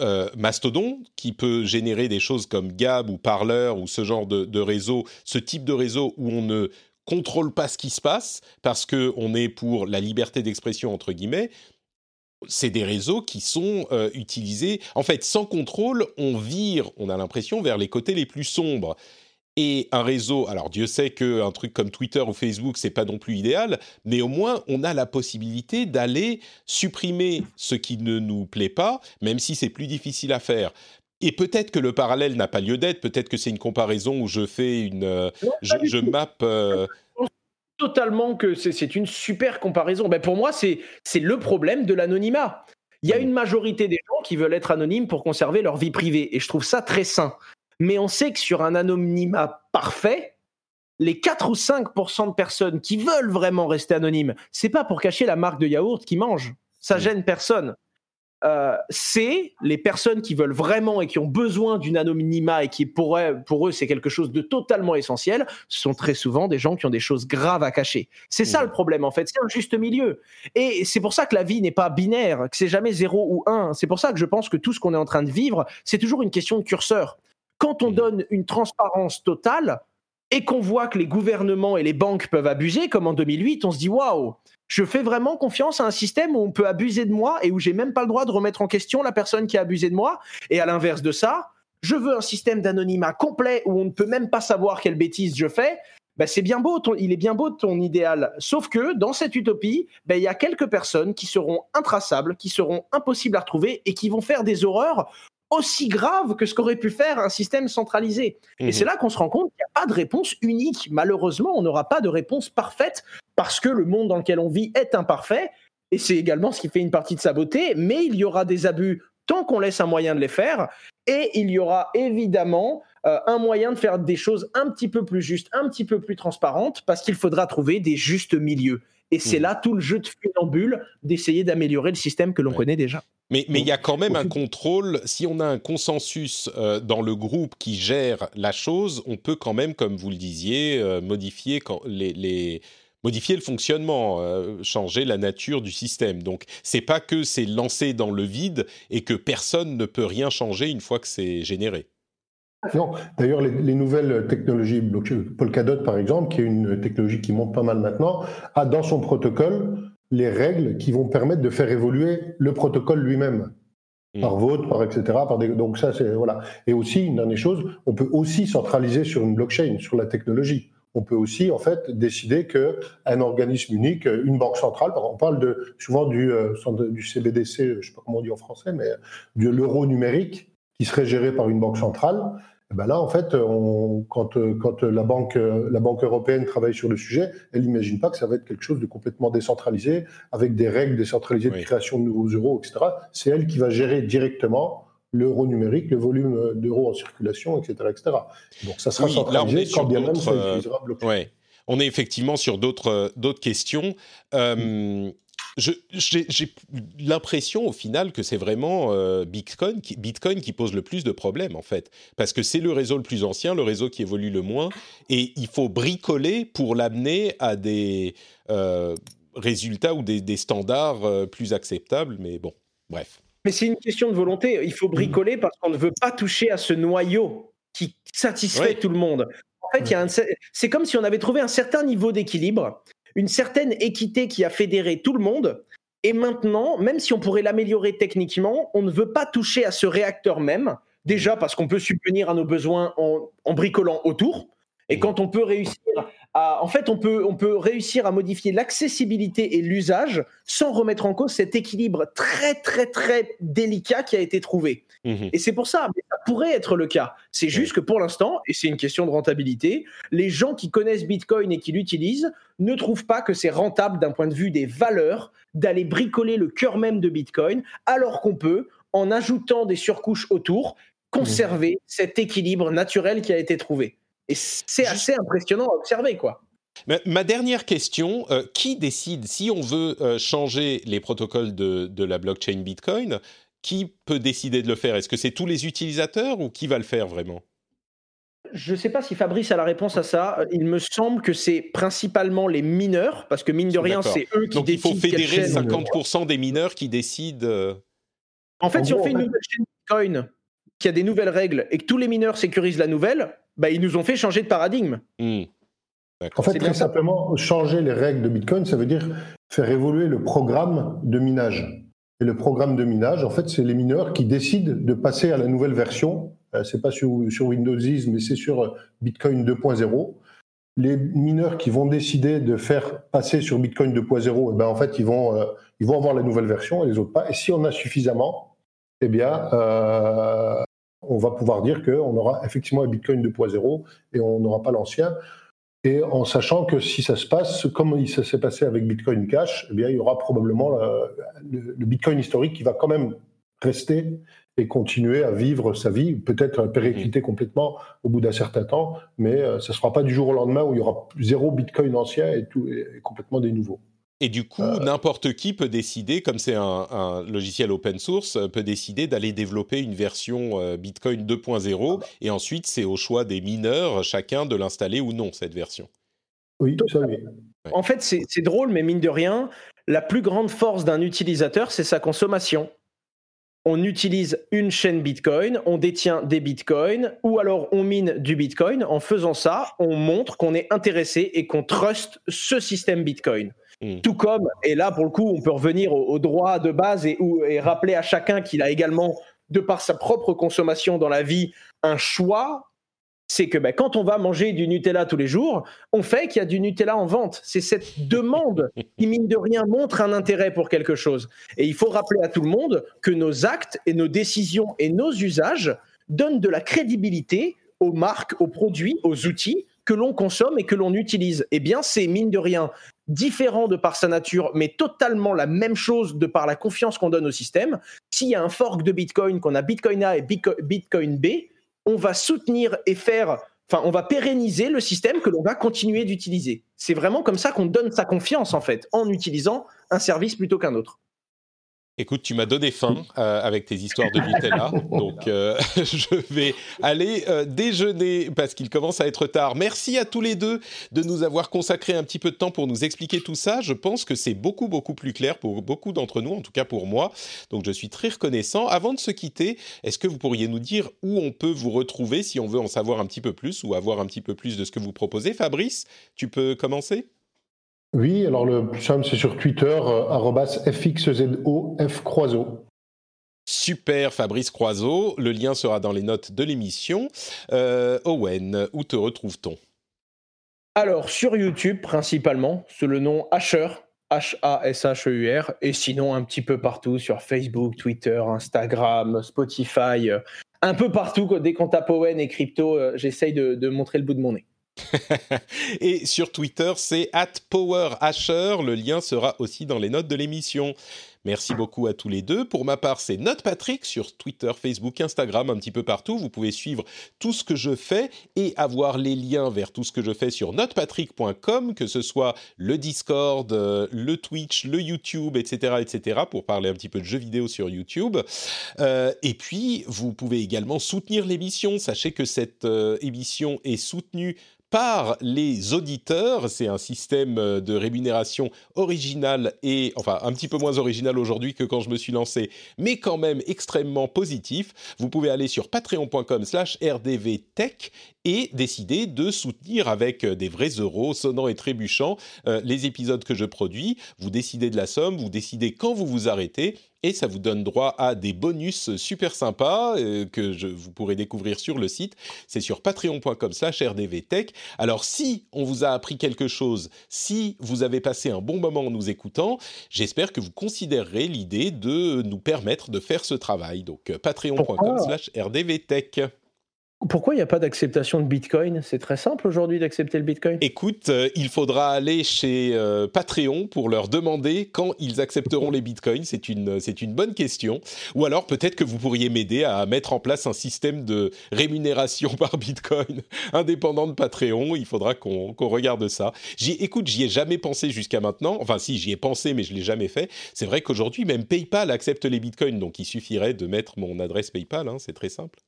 euh, Mastodon, qui peut générer des choses comme Gab ou Parler ou ce genre de, réseau, ce type de réseau où on ne contrôle pas ce qui se passe parce que on est pour la liberté d'expression entre guillemets. C'est des réseaux qui sont euh, utilisés. En fait, sans contrôle, on vire, on a l'impression, vers les côtés les plus sombres. Et un réseau, alors Dieu sait qu'un truc comme Twitter ou Facebook, c'est pas non plus idéal, mais au moins on a la possibilité d'aller supprimer ce qui ne nous plaît pas, même si c'est plus difficile à faire. Et peut-être que le parallèle n'a pas lieu d'être, peut-être que c'est une comparaison où je fais une. Euh, je, je map. Euh, totalement que c'est une super comparaison. Ben pour moi, c'est le problème de l'anonymat. Il y a une majorité des gens qui veulent être anonymes pour conserver leur vie privée, et je trouve ça très sain. Mais on sait que sur un anonymat parfait, les 4 ou 5% de personnes qui veulent vraiment rester anonymes, c'est pas pour cacher la marque de yaourt qu'ils mangent. Ça gêne personne. Euh, c'est les personnes qui veulent vraiment et qui ont besoin d'une anonymat et qui pour eux, pour eux c'est quelque chose de totalement essentiel, ce sont très souvent des gens qui ont des choses graves à cacher. C'est ça mmh. le problème en fait, c'est un juste milieu. Et c'est pour ça que la vie n'est pas binaire, que c'est jamais 0 ou 1. C'est pour ça que je pense que tout ce qu'on est en train de vivre, c'est toujours une question de curseur. Quand on mmh. donne une transparence totale, et qu'on voit que les gouvernements et les banques peuvent abuser, comme en 2008, on se dit waouh, je fais vraiment confiance à un système où on peut abuser de moi et où j'ai même pas le droit de remettre en question la personne qui a abusé de moi. Et à l'inverse de ça, je veux un système d'anonymat complet où on ne peut même pas savoir quelle bêtise je fais. Ben c'est bien beau, il est bien beau ton idéal. Sauf que dans cette utopie, ben, il y a quelques personnes qui seront intraçables, qui seront impossibles à retrouver et qui vont faire des horreurs aussi grave que ce qu'aurait pu faire un système centralisé. Et mhm. c'est là qu'on se rend compte qu'il n'y a pas de réponse unique. Malheureusement, on n'aura pas de réponse parfaite parce que le monde dans lequel on vit est imparfait. Et c'est également ce qui fait une partie de sa beauté. Mais il y aura des abus tant qu'on laisse un moyen de les faire. Et il y aura évidemment euh, un moyen de faire des choses un petit peu plus justes, un petit peu plus transparentes, parce qu'il faudra trouver des justes milieux. Et c'est mmh. là tout le jeu de funambule d'essayer d'améliorer le système que l'on connaît déjà. Mais il y a quand même un contrôle. Si on a un consensus euh, dans le groupe qui gère la chose, on peut quand même, comme vous le disiez, euh, modifier les, modifier le fonctionnement, euh, changer la nature du système. Donc c'est pas que c'est lancé dans le vide et que personne ne peut rien changer une fois que c'est généré. Non, d'ailleurs, les, nouvelles technologies blockchain, Polkadot par exemple, qui est une technologie qui monte pas mal maintenant, a dans son protocole les règles qui vont permettre de faire évoluer le protocole lui-même. Hmm. Par vote, par etc. Par Donc ça, c'est voilà. Et aussi une dernière chose, on peut aussi centraliser sur une blockchain, sur la technologie. on peut aussi en fait décider que un organisme unique, une banque centrale, on parle de, souvent du, euh, du CBDC, je ne sais pas comment on dit en français, mais de l'euro numérique qui serait géré par une banque centrale. Et ben là, en fait, on, quand, quand la, banque, la Banque européenne travaille sur le sujet, elle n'imagine pas que ça va être quelque chose de complètement décentralisé, avec des règles décentralisées de création de nouveaux euros, etc. C'est elle qui va gérer directement l'euro numérique, le volume d'euros en circulation, etc., etc. Donc ça sera centralisé quand bien même ça euh, utilisera blockchain. Ouais. On est effectivement sur d'autres euh, questions. Euh, j'ai l'impression au final que c'est vraiment Bitcoin, qui, Bitcoin qui pose le plus de problèmes en fait, parce que c'est le réseau le plus ancien, le réseau qui évolue le moins, et il faut bricoler pour l'amener à des résultats ou des, des standards plus acceptables. Mais bon, bref. Mais c'est une question de volonté. Il faut bricoler parce qu'on ne veut pas toucher à ce noyau qui satisfait tout le monde. En fait, c'est comme si on avait trouvé un certain niveau d'équilibre, une certaine équité qui a fédéré tout le monde. Et maintenant, même si on pourrait l'améliorer techniquement, on ne veut pas toucher à ce réacteur même. Déjà parce qu'on peut subvenir à nos besoins en bricolant autour. Et quand on peut réussir à, en fait, on peut, on peut réussir à modifier l'accessibilité et l'usage sans remettre en cause cet équilibre très, très, très délicat qui a été trouvé. Mhm. Et c'est pour ça, mais ça pourrait être le cas. C'est juste que pour l'instant, et c'est une question de rentabilité, les gens qui connaissent Bitcoin et qui l'utilisent ne trouvent pas que c'est rentable d'un point de vue des valeurs d'aller bricoler le cœur même de Bitcoin, alors qu'on peut, en ajoutant des surcouches autour, conserver cet équilibre naturel qui a été trouvé. Et c'est assez impressionnant à observer, quoi. Ma dernière question, euh, qui décide si on veut euh, changer les protocoles de, la blockchain Bitcoin Qui peut décider de le faire? Est-ce que c'est tous les utilisateurs ou qui va le faire vraiment? Je ne sais pas si Fabrice a la réponse à ça. Il me semble que c'est principalement les mineurs, parce que mine de rien, c'est eux qui Donc décident. il faut fédérer 50% des mineurs qui décident. Euh, en fait, si on fait une nouvelle chaîne Bitcoin qui a des nouvelles règles et que tous les mineurs sécurisent la nouvelle, bah, ils nous ont fait changer de paradigme. Hmm. En fait, très simplement, changer les règles de Bitcoin, ça veut dire faire évoluer le programme de minage. Et le programme de minage, en fait, c'est les mineurs qui décident de passer à la nouvelle version. Euh, c'est pas sur, sur Windows 10, mais c'est sur Bitcoin 2.0. Les mineurs qui vont décider de faire passer sur Bitcoin 2.0, eh ben en fait, ils vont, euh, ils vont avoir la nouvelle version et les autres pas. Et si on a suffisamment, eh bien, euh, on va pouvoir dire qu'on aura effectivement un Bitcoin 2.0 et on n'aura pas l'ancien. Et en sachant que si ça se passe comme il s'est passé avec Bitcoin Cash, eh bien, il y aura probablement le, Bitcoin historique qui va quand même rester et continuer à vivre sa vie, peut-être péricliter mmh. complètement au bout d'un certain temps, mais euh, ça ne se fera pas du jour au lendemain où il y aura zéro Bitcoin ancien et, tout, et complètement des nouveaux. Et du coup, euh. n'importe qui peut décider, comme c'est un, logiciel open source, euh, peut décider d'aller développer une version euh, Bitcoin 2.0. Ah bah. Et ensuite, c'est au choix des mineurs, chacun, de l'installer ou non, cette version. Oui, tout ça, oui. En fait, c'est drôle, mais mine de rien, la plus grande force d'un utilisateur, c'est sa consommation. On utilise une chaîne Bitcoin, on détient des Bitcoins, ou alors on mine du Bitcoin. En faisant ça, on montre qu'on est intéressé et qu'on trust ce système Bitcoin. Mm. Tout comme, et là pour le coup, on peut revenir au, droit de base et, et rappeler à chacun qu'il a également, de par sa propre consommation dans la vie, un choix. C'est que ben, quand on va manger du Nutella tous les jours, on fait qu'il y a du Nutella en vente. C'est cette demande qui, mine de rien, montre un intérêt pour quelque chose. Et il faut rappeler à tout le monde que nos actes et nos décisions et nos usages donnent de la crédibilité aux marques, aux produits, aux outils que l'on consomme et que l'on utilise. Eh bien, c'est mine de rien différent de par sa nature, mais totalement la même chose de par la confiance qu'on donne au système. S'il y a un fork de Bitcoin, qu'on a Bitcoin A et Bitcoin B, on va soutenir et faire, enfin, on va pérenniser le système que l'on va continuer d'utiliser. C'est vraiment comme ça qu'on donne sa confiance, en fait, en utilisant un service plutôt qu'un autre. Écoute, tu m'as donné faim euh, avec tes histoires de Nutella, donc euh, je vais aller euh, déjeuner parce qu'il commence à être tard. Merci à tous les deux de nous avoir consacré un petit peu de temps pour nous expliquer tout ça. Je pense que c'est beaucoup beaucoup plus clair pour beaucoup d'entre nous, en tout cas pour moi. Donc je suis très reconnaissant. Avant de se quitter, est-ce que vous pourriez nous dire où on peut vous retrouver si on veut en savoir un petit peu plus ou avoir un petit peu plus de ce que vous proposez? Fabrice, tu peux commencer? Oui, alors le plus simple, c'est sur Twitter, euh, FXZO, Croiseau. Super, Fabrice Croiseau. Le lien sera dans les notes de l'émission. Euh, Owen, où te retrouve-t-on? Alors, sur YouTube principalement, sous le nom Asher, H-A-S-H-E-U-R, et sinon un petit peu partout sur Facebook, Twitter, Instagram, Spotify, euh, un peu partout. Dès qu'on tape Owen et crypto, j'essaye de, montrer le bout de mon nez. et sur Twitter, c'est PowerAsher. Le lien sera aussi dans les notes de l'émission. Merci beaucoup à tous les deux. Pour ma part, c'est Note Patrick sur Twitter, Facebook, Instagram, un petit peu partout. Vous pouvez suivre tout ce que je fais et avoir les liens vers tout ce que je fais sur notepatrick.com, que ce soit le Discord, euh, le Twitch, le YouTube, etc., etc., pour parler un petit peu de jeux vidéo sur YouTube. Euh, et puis, vous pouvez également soutenir l'émission. Sachez que cette euh, émission est soutenue par les auditeurs. C'est un système euh, de rémunération original et, enfin, un petit peu moins original aujourd'hui que quand je me suis lancé, mais quand même extrêmement positif. Vous pouvez aller sur patreon.com slash rdvtech et décider de soutenir avec euh, des vrais euros sonnants et trébuchants euh, les épisodes que je produis. Vous décidez de la somme, vous décidez quand vous vous arrêtez et ça vous donne droit à des bonus super sympas euh, que je, vous pourrez découvrir sur le site. C'est sur patreon.com slash rdvtech. Alors si on vous a appris quelque chose, si vous avez passé un bon moment en nous écoutant, j'espère que vous considérerez l'idée de nous permettre de faire ce travail. Donc patreon.com slash rdvtech. Pourquoi il n'y a pas d'acceptation de Bitcoin? C'est très simple aujourd'hui d'accepter le Bitcoin. Écoute, euh, il faudra aller chez euh, Patreon pour leur demander quand ils accepteront les Bitcoins. C'est une, c'est une bonne question. Ou alors peut-être que vous pourriez m'aider à mettre en place un système de rémunération par Bitcoin indépendant de Patreon. Il faudra qu'on, regarde ça. J'y, écoute, j'y ai jamais pensé jusqu'à maintenant. Enfin, si, j'y ai pensé, mais je l'ai jamais fait. C'est vrai qu'aujourd'hui, même PayPal accepte les Bitcoins, donc il suffirait de mettre mon adresse PayPal. Hein, c'est très simple.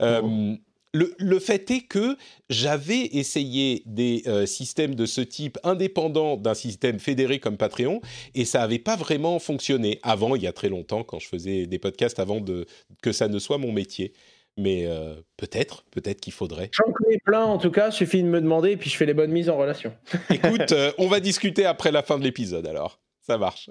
Euh, le, fait est que j'avais essayé des euh, systèmes de ce type indépendants d'un système fédéré comme Patreon et ça n'avait pas vraiment fonctionné avant, il y a très longtemps, quand je faisais des podcasts avant de, que ça ne soit mon métier. Mais euh, peut-être, peut-être qu'il faudrait. J'en connais plein en tout cas, suffit de me demander et puis je fais les bonnes mises en relation. Écoute, on va discuter après la fin de l'épisode alors. Ça marche.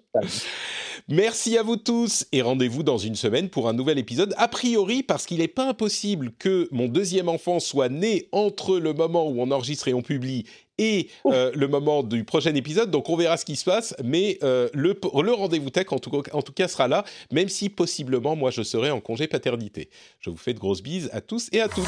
Merci à vous tous et rendez-vous dans une semaine pour un nouvel épisode. A priori, parce qu'il n'est pas impossible que mon deuxième enfant soit né entre le moment où on enregistre et on publie et euh, le moment du prochain épisode. Donc on verra ce qui se passe, mais euh, le, le rendez-vous tech en tout, en tout, cas sera là, même si possiblement moi je serai en congé paternité. Je vous fais de grosses bises à tous et à toutes.